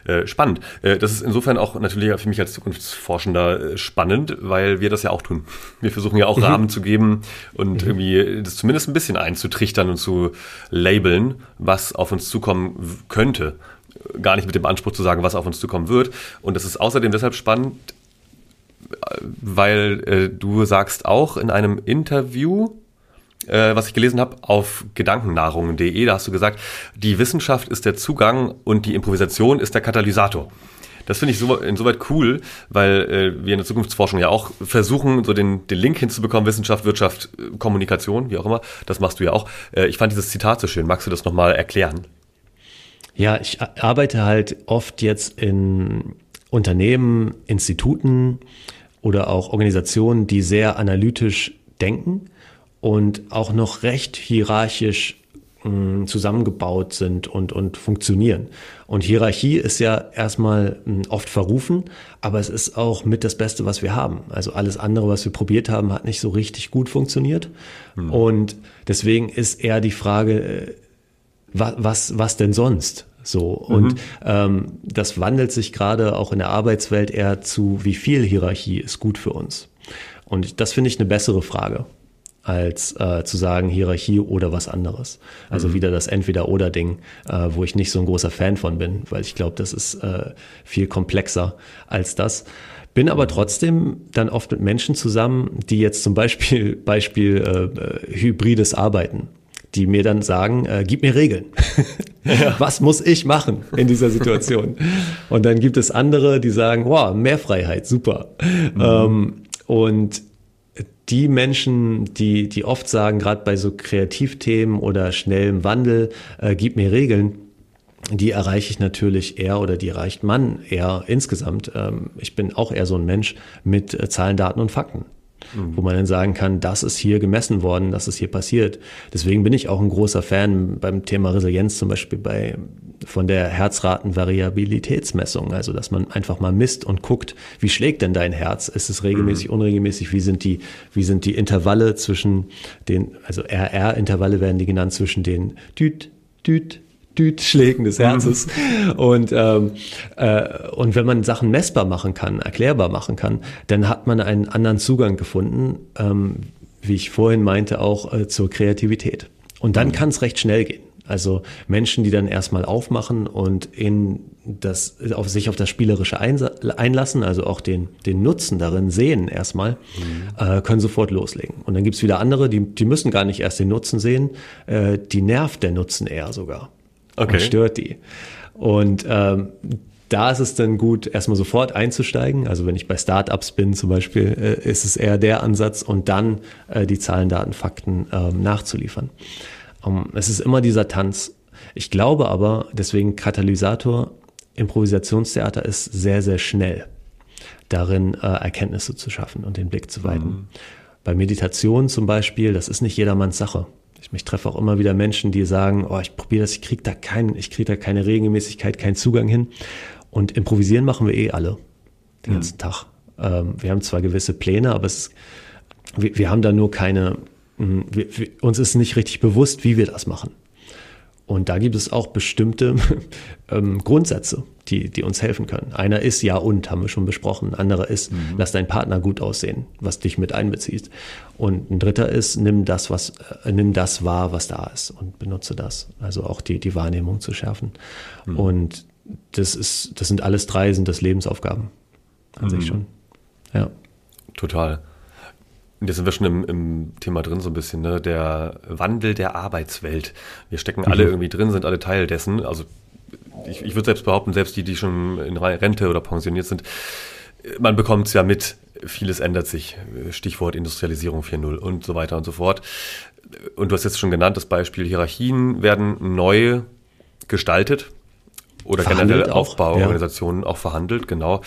äh, spannend. Äh, das ist insofern auch natürlich für mich als Zukunftsforschender äh, spannend, weil wir das ja auch tun. Wir versuchen ja auch mhm. Rahmen zu geben und mhm. irgendwie das zumindest ein bisschen einzutrichtern und zu labeln, was auf uns zukommen könnte. Gar nicht mit dem Anspruch zu sagen, was auf uns zukommen wird. Und das ist außerdem deshalb spannend, äh, weil äh, du sagst auch in einem Interview, äh, was ich gelesen habe, auf gedankennahrung.de. Da hast du gesagt, die Wissenschaft ist der Zugang und die Improvisation ist der Katalysator. Das finde ich so, insoweit cool, weil äh, wir in der Zukunftsforschung ja auch versuchen, so den, den Link hinzubekommen, Wissenschaft, Wirtschaft, äh, Kommunikation, wie auch immer. Das machst du ja auch. Äh, ich fand dieses Zitat so schön. Magst du das nochmal erklären? Ja, ich arbeite halt oft jetzt in Unternehmen, Instituten oder auch Organisationen, die sehr analytisch denken und auch noch recht hierarchisch mh, hm, zusammengebaut sind und, und funktionieren. Und Hierarchie ist ja erstmal mh, hm, oft verrufen, aber es ist auch mit das Beste, was wir haben. Also alles andere, was wir probiert haben, hat nicht so richtig gut funktioniert. Mhm. Und deswegen ist eher die Frage, äh, was, was, was denn sonst? So. Und mhm. ähm, das wandelt sich gerade auch in der Arbeitswelt eher zu, wie viel Hierarchie ist gut für uns. Und das finde ich eine bessere Frage als äh, zu sagen Hierarchie oder was anderes. Also mhm. wieder das Entweder-Oder-Ding, äh, wo ich nicht so ein großer Fan von bin, weil ich glaube, das ist äh, viel komplexer als das. Bin aber trotzdem dann oft mit Menschen zusammen, die jetzt zum Beispiel Beispiel äh, äh hybrides Arbeiten, die mir dann sagen, äh, gib mir Regeln. Ja. Was muss ich machen in dieser Situation? Und dann gibt es andere, die sagen, wow, mehr Freiheit, super. Mhm. Ähm, und die Menschen, die, die oft sagen, gerade bei so Kreativthemen oder schnellem Wandel, äh, gib mir Regeln, die erreiche ich natürlich eher oder die erreicht man eher insgesamt. Ähm, ich bin auch eher so ein Mensch mit äh, Zahlen, Daten und Fakten mhm. wo man dann sagen kann, das ist hier gemessen worden, das ist hier passiert. Deswegen bin ich auch ein großer Fan beim Thema Resilienz zum Beispiel bei von der Herzratenvariabilitätsmessung, also dass man einfach mal misst und guckt, wie schlägt denn dein Herz? Ist es regelmäßig, mhm. unregelmäßig? Wie sind die, wie sind die Intervalle zwischen den, also RR-Intervalle werden die genannt zwischen den Düt, Düt, Schlägen des Herzens. Und, ähm, äh, und wenn man Sachen messbar machen kann, erklärbar machen kann, dann hat man einen anderen Zugang gefunden, ähm, wie ich vorhin meinte, auch äh, zur Kreativität. Und dann mhm. kann es recht schnell gehen. Also Menschen, die dann erstmal aufmachen und in das, auf sich auf das Spielerische einlassen, also auch den, den Nutzen darin sehen erstmal, mhm. äh, können sofort loslegen. Und dann gibt's wieder andere, die, die müssen gar nicht erst den Nutzen sehen, äh, die nervt der Nutzen eher sogar okay. und stört die. Und ähm, da ist es dann gut, erstmal sofort einzusteigen. Also wenn ich bei Startups bin zum Beispiel, äh, ist es eher der Ansatz und dann äh, die Zahlen, Daten, Fakten ähm, nachzuliefern. Um, es ist immer dieser Tanz. Ich glaube aber, deswegen Katalysator, Improvisationstheater ist sehr, sehr schnell darin, äh, Erkenntnisse zu schaffen und den Blick zu weiten. Mhm. Bei Meditation zum Beispiel, das ist nicht jedermanns Sache. Ich, ich treffe auch immer wieder Menschen, die sagen, oh, ich probiere das, ich kriege da keinen, ich kriege da keine Regelmäßigkeit, keinen Zugang hin. Und improvisieren machen wir eh alle den mhm. ganzen Tag. Äh, Ähm, wir haben zwar gewisse Pläne, aber es, wir, wir haben da nur keine, hm, wir, wir, uns ist nicht richtig bewusst, wie wir das machen. Und da gibt es auch bestimmte ähm, Grundsätze, die, die uns helfen können. Einer ist ja und, haben wir schon besprochen. Ein anderer ist, mhm. lass deinen Partner gut aussehen, was dich mit einbezieht. Und ein dritter ist, nimm das, was, äh, nimm das wahr, was da ist und benutze das. Also auch die, die Wahrnehmung zu schärfen. Mhm. Und das ist, das sind alles drei, sind das Lebensaufgaben. An mhm. sich schon. Ja. Total. Und jetzt sind wir schon im, im, Thema drin so ein bisschen, ne? der Wandel der Arbeitswelt. Wir stecken mhm. alle irgendwie drin, sind alle Teil dessen. Also ich, ich würde selbst behaupten, selbst die, die schon in Rente oder pensioniert sind, man bekommt es ja mit, vieles ändert sich. Stichwort Industrialisierung 4.0 und so weiter und so fort. Und du hast jetzt schon genannt, das Beispiel Hierarchien werden neu gestaltet oder generell Aufbauorganisationen ja. auch verhandelt, genau.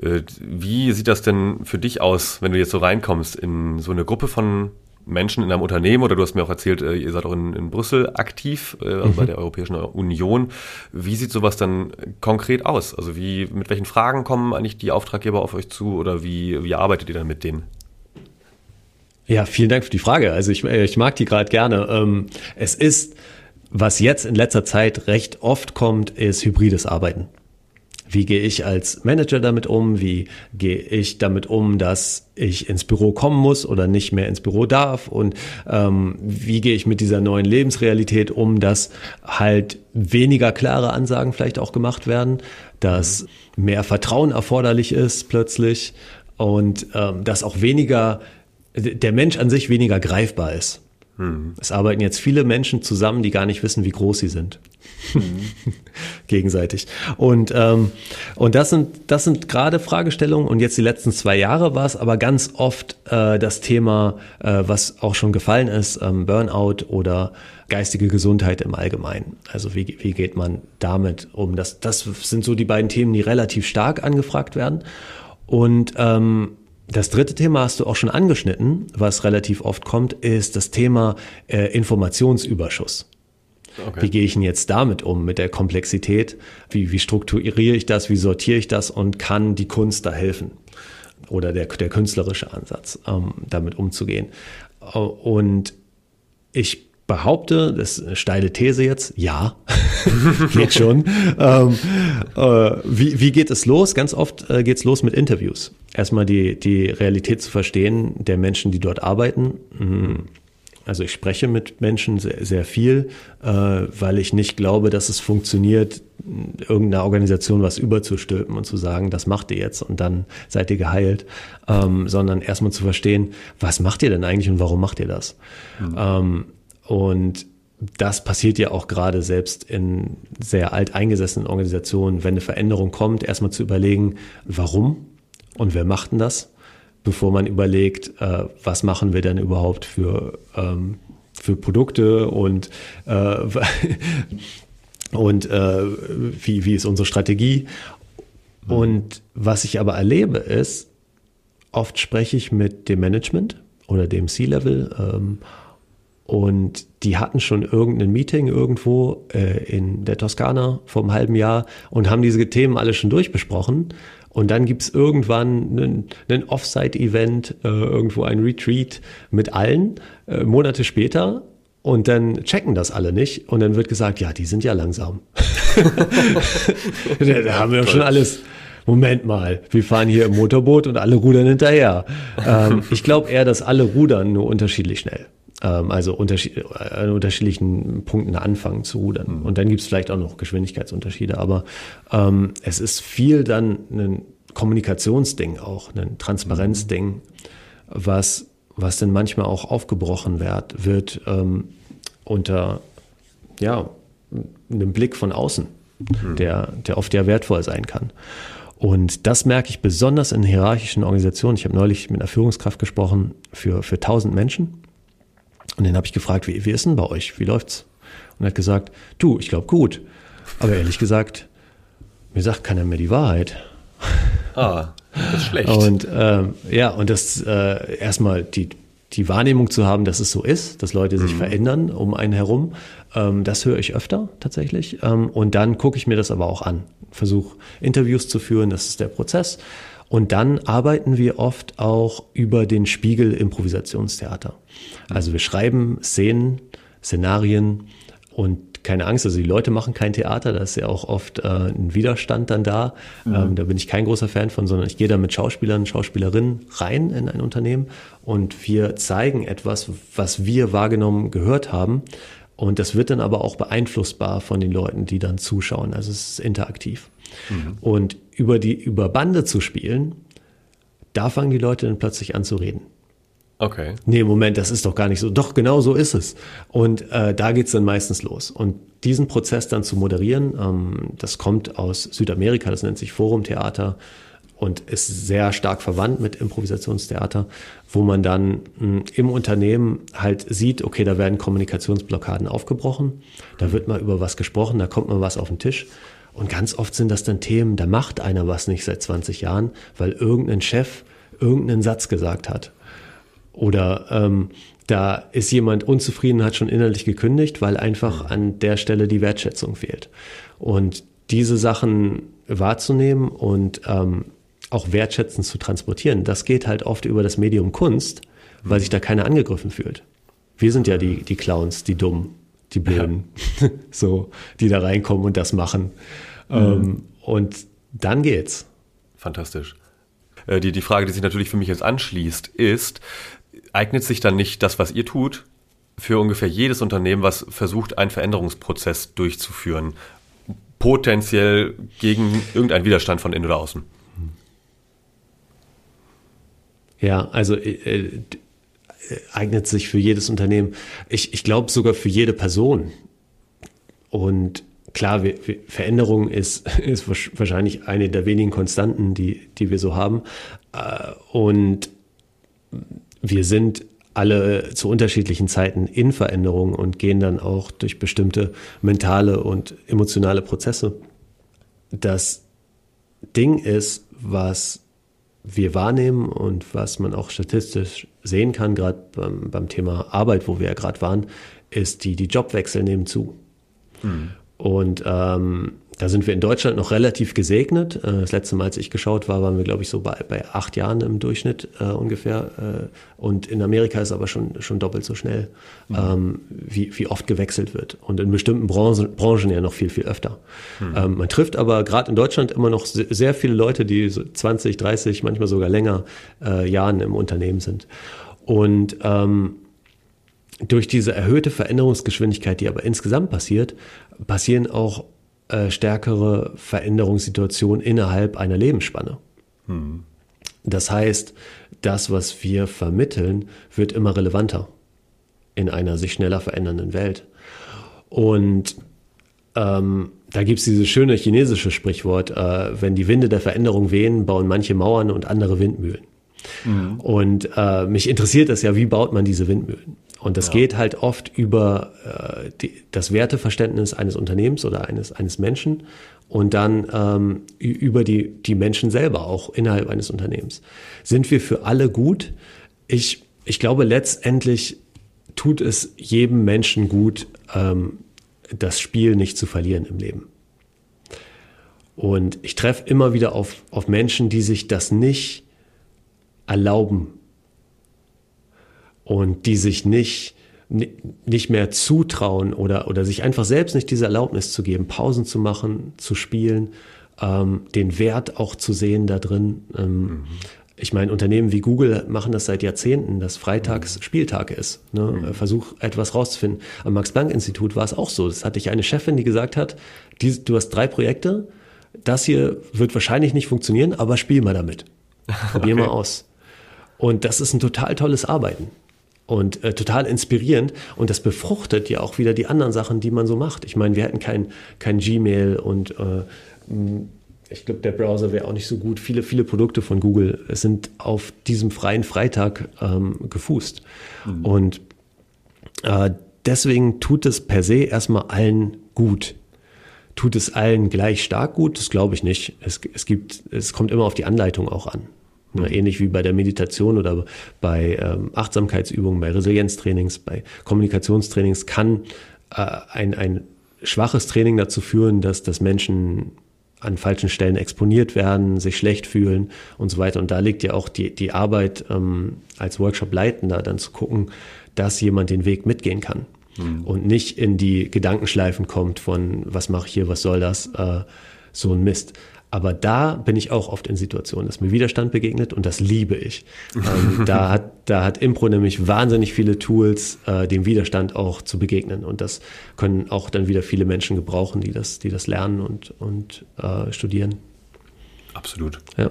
Äh, wie sieht das denn für dich aus, wenn du jetzt so reinkommst in so eine Gruppe von Menschen in einem Unternehmen oder du hast mir auch erzählt, äh, ihr seid auch in, in Brüssel aktiv, äh, also mhm. bei der Europäischen Union. Wie sieht sowas dann konkret aus? Also wie, mit welchen Fragen kommen eigentlich die Auftraggeber auf euch zu oder wie, wie arbeitet ihr dann mit denen? Ja, vielen Dank für die Frage. Also ich, ich mag die gerade gerne. Ähm, es ist was jetzt in letzter Zeit recht oft kommt, ist hybrides Arbeiten. Wie gehe ich als Manager damit um? Wie gehe ich damit um, dass ich ins Büro kommen muss oder nicht mehr ins Büro darf? Und ähm, wie gehe ich mit dieser neuen Lebensrealität um, dass halt weniger klare Ansagen vielleicht auch gemacht werden, dass mehr Vertrauen erforderlich ist plötzlich und ähm, dass auch weniger der Mensch an sich weniger greifbar ist. Es arbeiten jetzt viele Menschen zusammen, die gar nicht wissen, wie groß sie sind. Mhm. Gegenseitig. Und, ähm, und das sind, das sind gerade Fragestellungen. Und jetzt die letzten zwei Jahre war es aber ganz oft äh, das Thema, äh, was auch schon gefallen ist, ähm, Burnout oder geistige Gesundheit im Allgemeinen. Also wie, wie geht man damit um? Das, das sind so die beiden Themen, die relativ stark angefragt werden. Und ähm, das dritte Thema hast du auch schon angeschnitten, was relativ oft kommt, ist das Thema äh, Informationsüberschuss. Okay. Wie gehe ich denn jetzt damit um, mit der Komplexität? Wie, wie strukturiere ich das? Wie sortiere ich das? Und kann die Kunst da helfen? Oder der, der künstlerische Ansatz, ähm, damit umzugehen. Und ich behaupte, das ist eine steile These jetzt, ja, geht schon. ähm, äh, wie, wie geht es los? Ganz oft äh, geht es los mit Interviews. Erstmal die, die Realität zu verstehen der Menschen, die dort arbeiten. Mhm. Also ich spreche mit Menschen sehr, sehr viel, äh, weil ich nicht glaube, dass es funktioniert, irgendeiner Organisation was überzustülpen und zu sagen, das macht ihr jetzt und dann seid ihr geheilt, ähm, sondern erstmal zu verstehen, was macht ihr denn eigentlich und warum macht ihr das? Mhm. Ähm, und das passiert ja auch gerade selbst in sehr alteingesessenen Organisationen, wenn eine Veränderung kommt, erstmal zu überlegen, warum und wer macht denn das, bevor man überlegt, äh, was machen wir denn überhaupt für, ähm, für Produkte und, äh, und äh, wie, wie ist unsere Strategie. Und was ich aber erlebe ist, oft spreche ich mit dem Management oder dem C-Level ähm, und die hatten schon irgendein Meeting irgendwo äh, in der Toskana vor einem halben Jahr und haben diese Themen alle schon durchbesprochen. Und dann gibt's irgendwann einen Offsite-Event, äh, irgendwo ein Retreat mit allen, äh, Monate später. Und dann checken das alle nicht. Und dann wird gesagt, ja, die sind ja langsam. da, da haben wir schon alles. Moment mal, wir fahren hier im Motorboot und alle rudern hinterher. Ähm, ich glaube eher, dass alle rudern nur unterschiedlich schnell also unterschied äh, an unterschiedlichen Punkten anfangen zu rudern. Mhm. Und dann gibt es vielleicht auch noch Geschwindigkeitsunterschiede, aber ähm, es ist viel dann ein Kommunikationsding auch, ein Transparenzding, was, was dann manchmal auch aufgebrochen wird, wird ähm, unter ja, einem Blick von außen, mhm. der, der oft ja wertvoll sein kann. Und das merke ich besonders in hierarchischen Organisationen. Ich habe neulich mit einer Führungskraft gesprochen für, für 1000 Menschen. Und den habe ich gefragt, wie, wie ist denn bei euch? Wie läuft's? Und er hat gesagt, du, ich glaube gut. Aber ehrlich gesagt, mir sagt keiner mehr die Wahrheit. Ah, das ist schlecht. Und ähm, ja, und das äh, erstmal die, die Wahrnehmung zu haben, dass es so ist, dass Leute sich mhm. verändern um einen herum, ähm, das höre ich öfter tatsächlich. Ähm, und dann gucke ich mir das aber auch an. Versuche Interviews zu führen, das ist der Prozess. Und dann arbeiten wir oft auch über den Spiegel Improvisationstheater. Also wir schreiben Szenen, Szenarien und keine Angst, also die Leute machen kein Theater, da ist ja auch oft äh, ein Widerstand dann da. Mhm. Ähm, da bin ich kein großer Fan von, sondern ich gehe da mit Schauspielern, Schauspielerinnen rein in ein Unternehmen und wir zeigen etwas, was wir wahrgenommen gehört haben. Und das wird dann aber auch beeinflussbar von den Leuten, die dann zuschauen. Also es ist interaktiv. Mhm. Und über die über Bande zu spielen, da fangen die Leute dann plötzlich an zu reden. Okay. Nee, Moment, das ist doch gar nicht so. Doch, genau so ist es. Und äh, da geht's dann meistens los. Und diesen Prozess dann zu moderieren, ähm, das kommt aus Südamerika, das nennt sich Forumtheater und ist sehr stark verwandt mit Improvisationstheater, wo man dann mh, hm, im Unternehmen halt sieht, okay, da werden Kommunikationsblockaden aufgebrochen, da wird mal über was gesprochen, da kommt mal was auf den Tisch. Und ganz oft sind das dann Themen, da macht einer was nicht seit 20 Jahren, weil irgendein Chef irgendeinen Satz gesagt hat. Oder ähm, da ist jemand unzufrieden, hat schon innerlich gekündigt, weil einfach an der Stelle die Wertschätzung fehlt. Und diese Sachen wahrzunehmen und ähm, auch wertschätzend zu transportieren, das geht halt oft über das Medium Kunst, weil mhm. sich da keiner angegriffen fühlt. Wir sind ja die, die Clowns, die Dummen, die Blöden, ja. so, die da reinkommen und das machen. Mhm. Ähm, und dann geht's. Fantastisch. Äh, die, die Frage, die sich natürlich für mich jetzt anschließt, ist, eignet sich dann nicht das, was ihr tut, für ungefähr jedes Unternehmen, was versucht, einen Veränderungsprozess durchzuführen, potenziell gegen irgendeinen Widerstand von innen oder außen? Ja, also äh, äh eignet sich für jedes Unternehmen. Ich, ich glaube sogar für jede Person. Und klar, wir, Veränderung ist, ist wahrscheinlich eine der wenigen Konstanten, die, die wir so haben. Äh, und wir sind alle zu unterschiedlichen Zeiten in Veränderung und gehen dann auch durch bestimmte mentale und emotionale Prozesse. Das Ding ist, was wir wahrnehmen und was man auch statistisch sehen kann, gerade beim, beim, Thema Arbeit, wo wir ja gerade waren, ist, die, die Jobwechsel nehmen zu. Mhm. Und ähm, da sind wir in Deutschland noch relativ gesegnet. Äh, das letzte Mal, als ich geschaut war, waren wir, glaube ich, so bei, bei acht Jahren im Durchschnitt äh, ungefähr. Äh, und in Amerika ist aber schon, schon doppelt so schnell, mhm. ähm, wie, wie oft gewechselt wird. Und in bestimmten Branchen, Branchen ja noch viel, viel öfter. Mhm. Ähm, man trifft aber gerade in Deutschland immer noch sehr viele Leute, die so 20, 30, manchmal sogar länger äh, Jahren im Unternehmen sind. Und ähm, durch diese erhöhte Veränderungsgeschwindigkeit, die aber insgesamt passiert, passieren auch äh, stärkere Veränderungssituation innerhalb einer Lebensspanne. Hm. Das heißt, das, was wir vermitteln, wird immer relevanter in einer sich schneller verändernden Welt. Und ähm, da gibt es dieses schöne chinesische Sprichwort, äh, wenn die Winde der Veränderung wehen, bauen manche Mauern und andere Windmühlen. Mhm. Und äh, mich interessiert das ja, wie baut man diese Windmühlen? Und das ja. geht halt oft über äh, die, das Werteverständnis eines Unternehmens oder eines, eines Menschen und dann ähm, über die, die Menschen selber auch innerhalb eines Unternehmens. Sind wir für alle gut? Ich, ich glaube, letztendlich tut es jedem Menschen gut, ähm, das Spiel nicht zu verlieren im Leben. Und ich treffe immer wieder auf, auf Menschen, die sich das nicht erlauben und die sich nicht, nicht mehr zutrauen oder, oder sich einfach selbst nicht diese Erlaubnis zu geben, Pausen zu machen, zu spielen, ähm, den Wert auch zu sehen da drin. Ähm, mhm. Ich meine, Unternehmen wie Google machen das seit Jahrzehnten, dass Freitags mhm. Spieltag ist. Ne? Mhm. Versuch etwas rauszufinden. Am Max-Planck-Institut war es auch so. Das hatte ich eine Chefin, die gesagt hat, die, du hast drei Projekte, das hier wird wahrscheinlich nicht funktionieren, aber spiel mal damit. Probier okay. mal aus. Und das ist ein total tolles Arbeiten und äh, total inspirierend und das befruchtet ja auch wieder die anderen Sachen, die man so macht. Ich meine, wir hätten kein, kein Gmail und äh, ich glaube, der Browser wäre auch nicht so gut. Viele, viele Produkte von Google sind auf diesem freien Freitag ähm, gefußt. Mhm. Und äh, deswegen tut es per se erstmal allen gut. Tut es allen gleich stark gut? Das glaube ich nicht. Es, es, gibt, es kommt immer auf die Anleitung auch an. Mhm. Ähnlich wie bei der Meditation oder bei ähm, Achtsamkeitsübungen, bei Resilienztrainings, bei Kommunikationstrainings kann äh, ein, ein schwaches Training dazu führen, dass das Menschen an falschen Stellen exponiert werden, sich schlecht fühlen und so weiter. Und da liegt ja auch die, die Arbeit ähm, als Workshop-Leitender, dann zu gucken, dass jemand den Weg mitgehen kann mhm. und nicht in die Gedankenschleifen kommt von, was mache ich hier, was soll das, äh, so ein Mist. Aber da bin ich auch oft in Situationen, dass mir Widerstand begegnet und das liebe ich. ähm, da, hat, da hat Impro nämlich wahnsinnig viele Tools, äh, dem Widerstand auch zu begegnen. Und das können auch dann wieder viele Menschen gebrauchen, die das, die das lernen und, und äh, studieren. Absolut. Ja.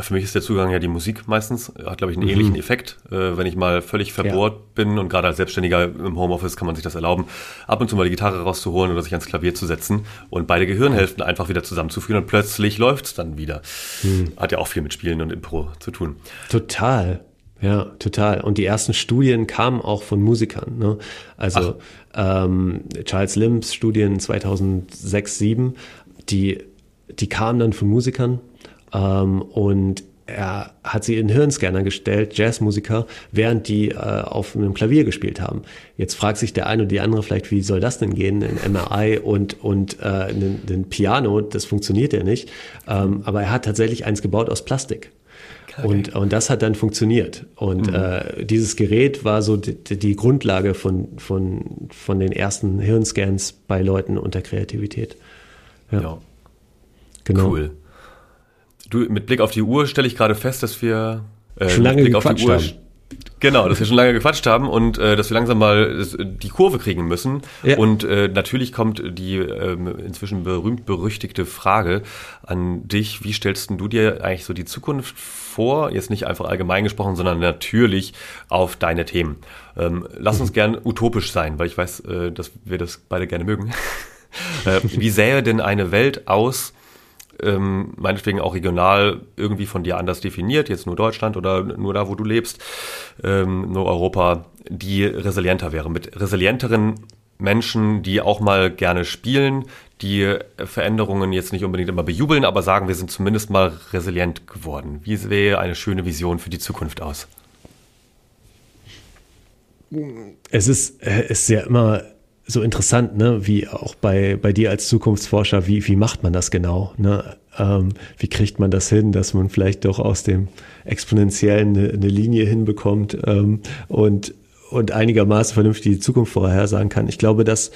Ja, für mich ist der Zugang ja die Musik meistens, hat glaube ich einen mhm. ähnlichen Effekt. Äh, wenn ich mal völlig verbohrt ja. bin und gerade als Selbstständiger im Homeoffice kann man sich das erlauben, ab und zu mal die Gitarre rauszuholen oder sich ans Klavier zu setzen und beide Gehirnhälften einfach wieder zusammenzuführen und plötzlich läuft es dann wieder. Mhm. Hat ja auch viel mit Spielen und Impro zu tun. Total. Ja, total. Und die ersten Studien kamen auch von Musikern. Ne? Also ähm, Charles Limps Studien 2006, 2007, die, die kamen dann von Musikern ähm, und er hat sie in Hirnscanner gestellt, Jazzmusiker, während die äh, auf einem Klavier gespielt haben. Jetzt fragt sich der eine oder die andere vielleicht, wie soll das denn gehen? Ein MRI und, und äh, ein, ein Piano, das funktioniert ja nicht. Ähm, aber er hat tatsächlich eins gebaut aus Plastik. Und, und das hat dann funktioniert. Und mhm. äh, dieses Gerät war so die, die, Grundlage von, von, von den ersten Hirnscans bei Leuten unter Kreativität. Ja. ja. Genau. Cool. Du, mit Blick auf die Uhr stelle ich gerade fest, dass wir äh, schon lange Blick gequatscht Uhr, haben. Genau, dass wir schon lange gequatscht haben und äh, dass wir langsam mal die Kurve kriegen müssen. Ja. Und äh, natürlich kommt die äh, inzwischen berühmt berüchtigte Frage an dich: Wie stellst du dir eigentlich so die Zukunft vor? Jetzt nicht einfach allgemein gesprochen, sondern natürlich auf deine Themen. Ähm, lass uns gern utopisch sein, weil ich weiß, äh, dass wir das beide gerne mögen. äh, wie sähe denn eine Welt aus? Ähm, meinetwegen auch regional irgendwie von dir anders definiert, jetzt nur Deutschland oder nur da, wo du lebst, ähm, nur Europa, die resilienter wäre. Mit resilienteren Menschen, die auch mal gerne spielen, die Veränderungen jetzt nicht unbedingt immer bejubeln, aber sagen, wir sind zumindest mal resilient geworden. Wie sähe eine schöne Vision für die Zukunft aus? Es ist, äh, es ist ja immer so interessant, ne, wie auch bei, bei dir als Zukunftsforscher, wie, wie macht man das genau? Ne? Ähm, wie kriegt man das hin, dass man vielleicht doch aus dem Exponentiellen eine, eine Linie hinbekommt ähm, und, und einigermaßen vernünftig die Zukunft vorhersagen kann? Ich glaube, dass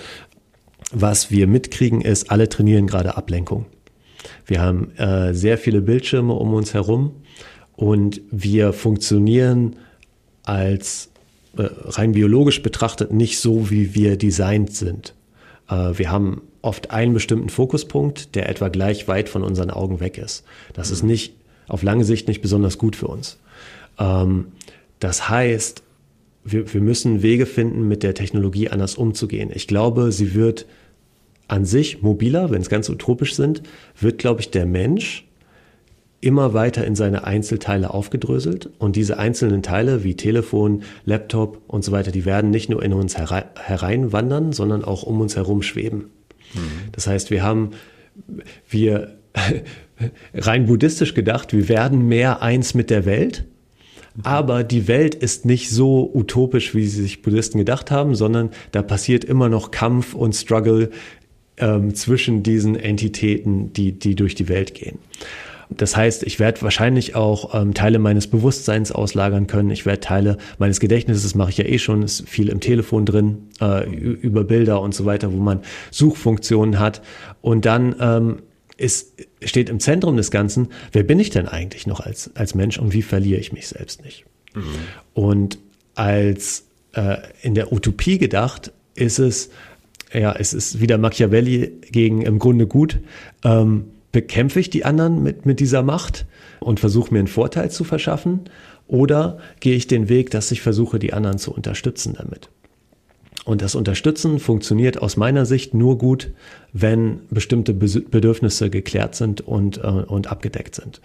was wir mitkriegen, ist, alle trainieren gerade Ablenkung. Wir haben äh, sehr viele Bildschirme um uns herum und wir funktionieren als rein biologisch betrachtet nicht so, wie wir designt sind. Äh, wir haben oft einen bestimmten Fokuspunkt, der etwa gleich weit von unseren Augen weg ist. Das ist nicht auf lange Sicht nicht besonders gut für uns. Ähm, das heißt, wir, wir müssen Wege finden, mit der Technologie anders umzugehen. Ich glaube, sie wird an sich mobiler, wenn es ganz utopisch sind, wird, glaube ich, der Mensch immer weiter in seine Einzelteile aufgedröselt und diese einzelnen Teile wie Telefon, Laptop und so weiter, die werden nicht nur in uns hereinwandern, sondern auch um uns herum schweben. Mhm. Das heißt, wir haben, wir rein buddhistisch gedacht, wir werden mehr eins mit der Welt, aber die Welt ist nicht so utopisch, wie sie sich Buddhisten gedacht haben, sondern da passiert immer noch Kampf und Struggle ähm, zwischen diesen Entitäten, die, die durch die Welt gehen. Das heißt, ich werde wahrscheinlich auch ähm, Teile meines Bewusstseins auslagern können. Ich werde Teile meines Gedächtnisses, das mache ich ja eh schon, ist viel im Telefon drin, äh, über Bilder und so weiter, wo man Suchfunktionen hat. Und dann ähm, ist, steht im Zentrum des Ganzen, wer bin ich denn eigentlich noch als, als Mensch und wie verliere ich mich selbst nicht? Mhm. Und als äh, in der Utopie gedacht, ist es, ja, es ist wieder Machiavelli gegen im Grunde gut. Ähm, bekämpfe ich die anderen mit, mit dieser Macht und versuche mir einen Vorteil zu verschaffen? Oder gehe ich den Weg, dass ich versuche, die anderen zu unterstützen damit? Und das Unterstützen funktioniert aus meiner Sicht nur gut, wenn bestimmte Bedürfnisse geklärt sind und, äh, und abgedeckt sind.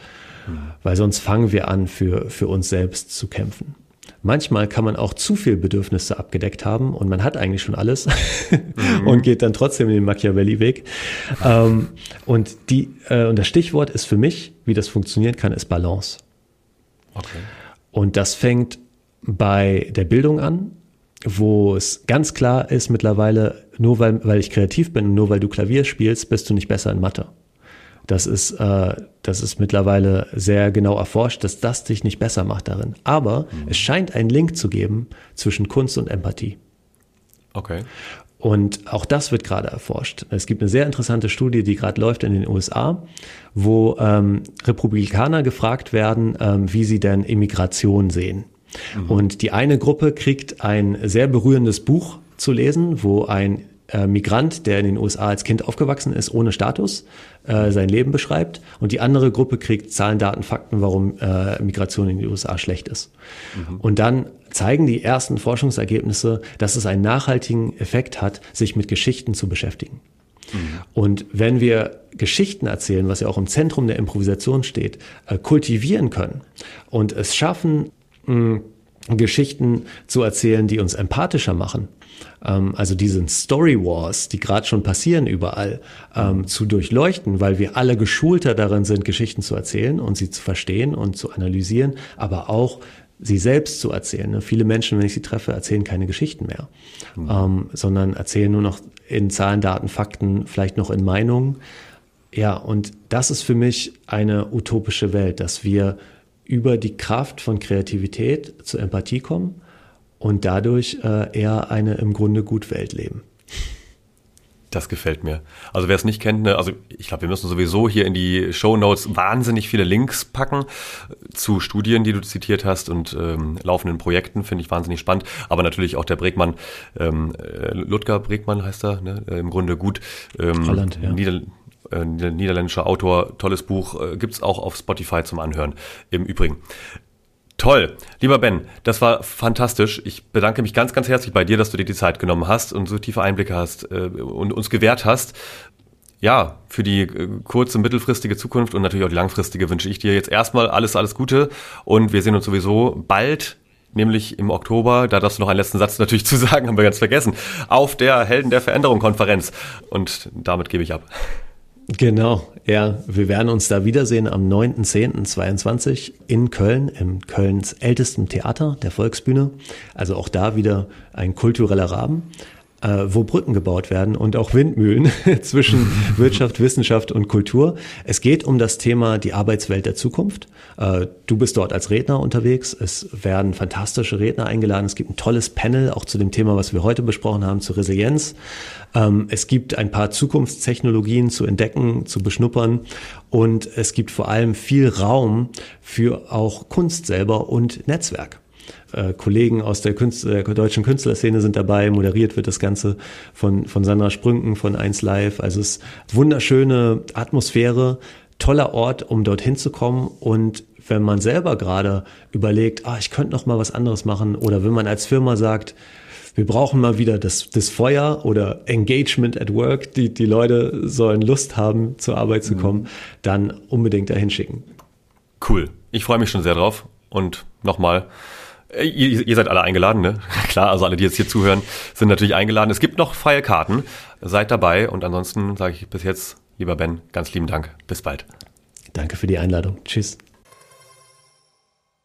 Mhm. Weil sonst fangen wir an, für, für uns selbst zu kämpfen. Manchmal kann man auch zu viel Bedürfnisse abgedeckt haben und man hat eigentlich schon alles mhm. und geht dann trotzdem den Machiavelli-Weg. Ähm, und, die, äh, und das Stichwort ist für mich, wie das funktionieren kann, ist Balance. Okay. Und das fängt bei der Bildung an, wo es ganz klar ist mittlerweile, nur weil, weil ich kreativ bin und nur weil du Klavier spielst, bist du nicht besser in Mathe. Das ist, äh, das ist mittlerweile sehr genau erforscht, dass das dich nicht besser macht darin. Aber mhm. es scheint einen Link zu geben zwischen Kunst und Empathie. Okay. Und auch das wird gerade erforscht. Es gibt eine sehr interessante Studie, die gerade läuft in den USA, wo ähm, Republikaner gefragt werden, ähm, wie sie denn Immigration sehen. Mhm. Und die eine Gruppe kriegt ein sehr berührendes Buch zu lesen, wo ein äh, Migrant, der in den USA als Kind aufgewachsen ist, ohne Status, äh, sein Leben beschreibt. Und die andere Gruppe kriegt Zahlen, Daten, Fakten, warum äh, Migration in die USA schlecht ist. Mhm. Und dann zeigen die ersten Forschungsergebnisse, dass es einen nachhaltigen Effekt hat, sich mit Geschichten zu beschäftigen. Mhm. Und wenn wir Geschichten erzählen, was ja auch im Zentrum der Improvisation steht, kultivieren können und es schaffen, mh, Geschichten zu erzählen, die uns empathischer machen, also diesen Story Wars, die gerade schon passieren überall, ähm, zu durchleuchten, weil wir alle geschulter darin sind, Geschichten zu erzählen und sie zu verstehen und zu analysieren, aber auch sie selbst zu erzählen. Ne? Viele Menschen, wenn ich sie treffe, erzählen keine Geschichten mehr, mhm. ähm, sondern erzählen nur noch in Zahlen, Daten, Fakten, vielleicht noch in Meinungen. Ja, und das ist für mich eine utopische Welt, dass wir über die Kraft von Kreativität zur Empathie kommen und dadurch äh, eher eine im Grunde gut Welt leben. Das gefällt mir. Also wer es nicht kennt, ne, also ich glaube, wir müssen sowieso hier in die Show Notes wahnsinnig viele Links packen zu Studien, die du zitiert hast und ähm, laufenden Projekten, finde ich wahnsinnig spannend. Aber natürlich auch der Bregmann, ähm, äh, Ludger Bregmann heißt er, ne, äh, im Grunde gut. Ähm, Holland, ja. Nieder äh, niederländischer Autor, tolles Buch, äh, gibt's auch auf Spotify zum Anhören. Im Übrigen. Toll. Lieber Ben, das war fantastisch. Ich bedanke mich ganz, ganz herzlich bei dir, dass du dir die Zeit genommen hast und so tiefe Einblicke hast äh, und uns gewährt hast. Ja, für die äh, kurze, mittelfristige Zukunft und natürlich auch die langfristige wünsche ich dir jetzt erstmal alles, alles Gute und wir sehen uns sowieso bald nämlich im Oktober, da darfst du noch einen letzten Satz natürlich zu sagen, haben wir ganz vergessen, auf der Helden der Veränderung Konferenz. Und damit gebe ich ab. Genau, ja, wir werden uns da wiedersehen am 9.10.22 in Köln, im Kölns ältesten Theater, der Volksbühne. Also auch da wieder ein kultureller Rahmen äh, wo Brücken gebaut werden und auch Windmühlen zwischen Wirtschaft, Wissenschaft und Kultur. Es geht um das Thema die Arbeitswelt der Zukunft. Äh, du bist dort als Redner unterwegs. Es werden fantastische Redner eingeladen. Es gibt ein tolles Panel auch zu dem Thema, was wir heute besprochen haben, zur Resilienz. Ähm, es gibt ein paar Zukunftstechnologien zu entdecken, zu beschnuppern und es gibt vor allem viel Raum für auch Kunst selber und Netzwerk äh, Kollegen aus der, Künstler, der deutschen Künstlerszene sind dabei. Moderiert wird das Ganze von, von Sandra Sprünken von 1 Live. Also es ist wunderschöne Atmosphäre, toller Ort, um dorthin zu kommen und wenn man selber gerade überlegt, ah, ich könnte noch mal was anderes machen oder wenn man als Firma sagt, wir brauchen mal wieder das, das Feuer oder Engagement at Work, die, die Leute sollen Lust haben, zur Arbeit zu mhm. kommen, dann unbedingt dahin schicken. Cool. Ich freue mich schon sehr drauf und nochmal, äh, ihr, ihr, seid alle eingeladen, ne? Klar, also alle, die jetzt hier zuhören, sind natürlich eingeladen. Es gibt noch freie Karten. Seid dabei und ansonsten sage ich bis jetzt, lieber Ben, ganz lieben Dank. Bis bald. Danke für die Einladung. Tschüss.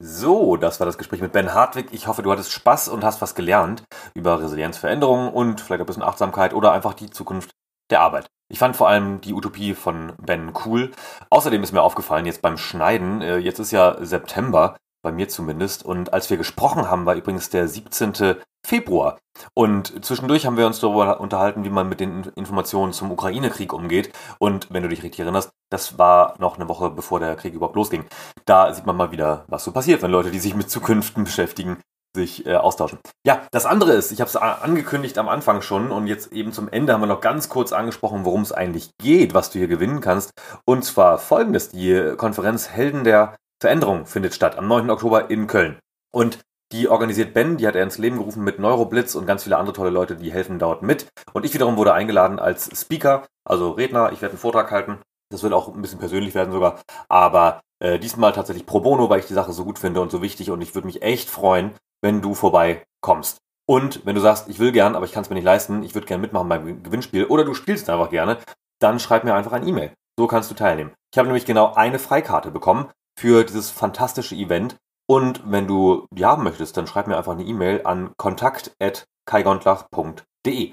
So, das war das Gespräch mit Ben Hartwig. Ich hoffe, du hattest Spaß und hast was gelernt über Resilienzveränderungen und vielleicht ein bisschen Achtsamkeit oder einfach die Zukunft der Arbeit. Ich fand vor allem die Utopie von Ben cool. Außerdem ist mir aufgefallen, jetzt beim Schneiden, äh, jetzt ist ja September, bei mir zumindest. Und als wir gesprochen haben, war übrigens der 17. Februar. Und zwischendurch haben wir uns darüber unterhalten, wie man mit den Informationen zum Ukraine-Krieg umgeht. Und wenn du dich richtig erinnerst, das war noch eine Woche bevor der Krieg überhaupt losging. Da sieht man mal wieder, was so passiert, wenn Leute, die sich mit Zukünften beschäftigen, sich äh, austauschen. Ja, das andere ist, ich habe es angekündigt am Anfang schon und jetzt eben zum Ende haben wir noch ganz kurz angesprochen, worum es eigentlich geht, was du hier gewinnen kannst. Und zwar folgendes, die Konferenz Helden der Veränderung findet statt am 9. Oktober in Köln. Und die organisiert Ben, die hat er ins Leben gerufen mit Neuroblitz und ganz viele andere tolle Leute, die helfen dort mit. Und ich wiederum wurde eingeladen als Speaker, also Redner. Ich werde einen Vortrag halten. Das wird auch ein bisschen persönlich werden sogar. Aber äh, diesmal tatsächlich pro bono, weil ich die Sache so gut finde und so wichtig. Und ich würde mich echt freuen, wenn du vorbeikommst. Und wenn du sagst, ich will gern, aber ich kann es mir nicht leisten, ich würde gerne mitmachen beim Gewinnspiel oder du spielst einfach gerne, dann schreib mir einfach ein E-Mail. So kannst du teilnehmen. Ich habe nämlich genau eine Freikarte bekommen für dieses fantastische Event. Und wenn du die haben möchtest, dann schreib mir einfach eine E-Mail an kontakt.kaigontlach.de.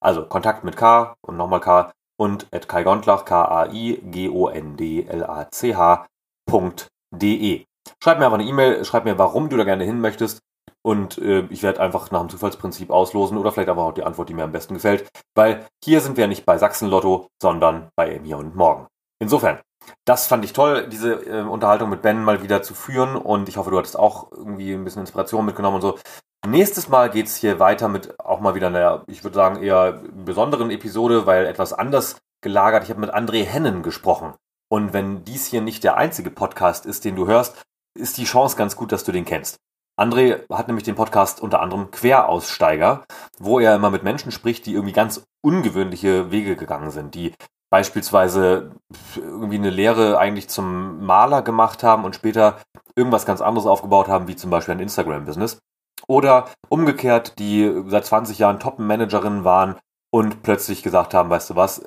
Also Kontakt mit K und nochmal K und at Kai Gondlach, K-A-I-G-O-N-D-L-A-C-H.de. Schreib mir einfach eine E-Mail, schreib mir, warum du da gerne hin möchtest. Und äh, ich werde einfach nach dem Zufallsprinzip auslosen oder vielleicht einfach auch die Antwort, die mir am besten gefällt. Weil hier sind wir nicht bei Sachsenlotto, sondern bei Hier und Morgen. Insofern, das fand ich toll, diese äh, Unterhaltung mit Ben mal wieder zu führen. Und ich hoffe, du hattest auch irgendwie ein bisschen Inspiration mitgenommen und so. Nächstes Mal geht's hier weiter mit auch mal wieder einer, ich würde sagen, eher besonderen Episode, weil etwas anders gelagert. Ich habe mit André Hennen gesprochen. Und wenn dies hier nicht der einzige Podcast ist, den du hörst, ist die Chance ganz gut, dass du den kennst. André hat nämlich den Podcast unter anderem Queraussteiger, wo er immer mit Menschen spricht, die irgendwie ganz ungewöhnliche Wege gegangen sind, die beispielsweise irgendwie eine Lehre eigentlich zum Maler gemacht haben und später irgendwas ganz anderes aufgebaut haben, wie zum Beispiel ein Instagram-Business. Oder umgekehrt, die seit 20 Jahren Top-Managerin waren und plötzlich gesagt haben, weißt du was,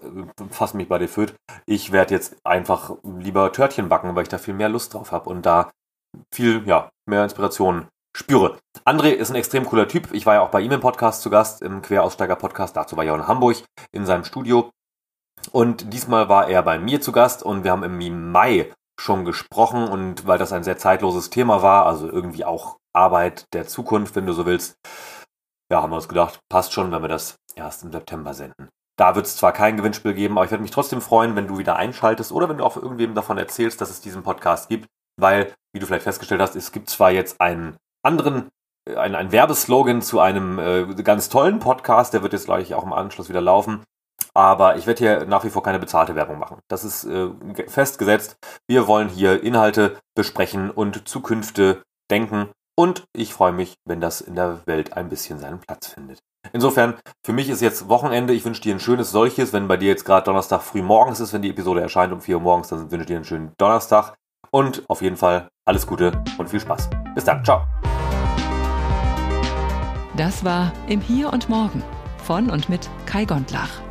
fass mich bei dir führt, ich werde jetzt einfach lieber Törtchen backen, weil ich da viel mehr Lust drauf habe und da viel ja, mehr Inspiration spüre. André ist ein extrem cooler Typ. Ich war ja auch bei ihm im Podcast zu Gast, im Queraussteiger-Podcast. Dazu war ich auch in Hamburg in seinem Studio. Und diesmal war er bei mir zu Gast und wir haben im Mai schon gesprochen und weil das ein sehr zeitloses Thema war, also irgendwie auch Arbeit der Zukunft, wenn du so willst, ja, haben wir uns gedacht, passt schon, wenn wir das erst im September senden. Da wird es zwar kein Gewinnspiel geben, aber ich würde mich trotzdem freuen, wenn du wieder einschaltest oder wenn du auch irgendwem davon erzählst, dass es diesen Podcast gibt, weil, wie du vielleicht festgestellt hast, es gibt zwar jetzt einen anderen, äh, einen, einen Werbeslogan zu einem äh, ganz tollen Podcast, der wird jetzt gleich auch im Anschluss wieder laufen, aber ich werde hier nach wie vor keine bezahlte Werbung machen. Das ist äh, festgesetzt. Wir wollen hier Inhalte besprechen und Zukünfte denken. Und ich freue mich, wenn das in der Welt ein bisschen seinen Platz findet. Insofern, für mich ist jetzt Wochenende. Ich wünsche dir ein schönes solches. Wenn bei dir jetzt gerade Donnerstag früh morgens ist, wenn die Episode erscheint um 4 Uhr morgens, dann wünsche ich dir einen schönen Donnerstag. Und auf jeden Fall alles Gute und viel Spaß. Bis dann. Ciao. Das war Im Hier und Morgen von und mit Kai Gondlach.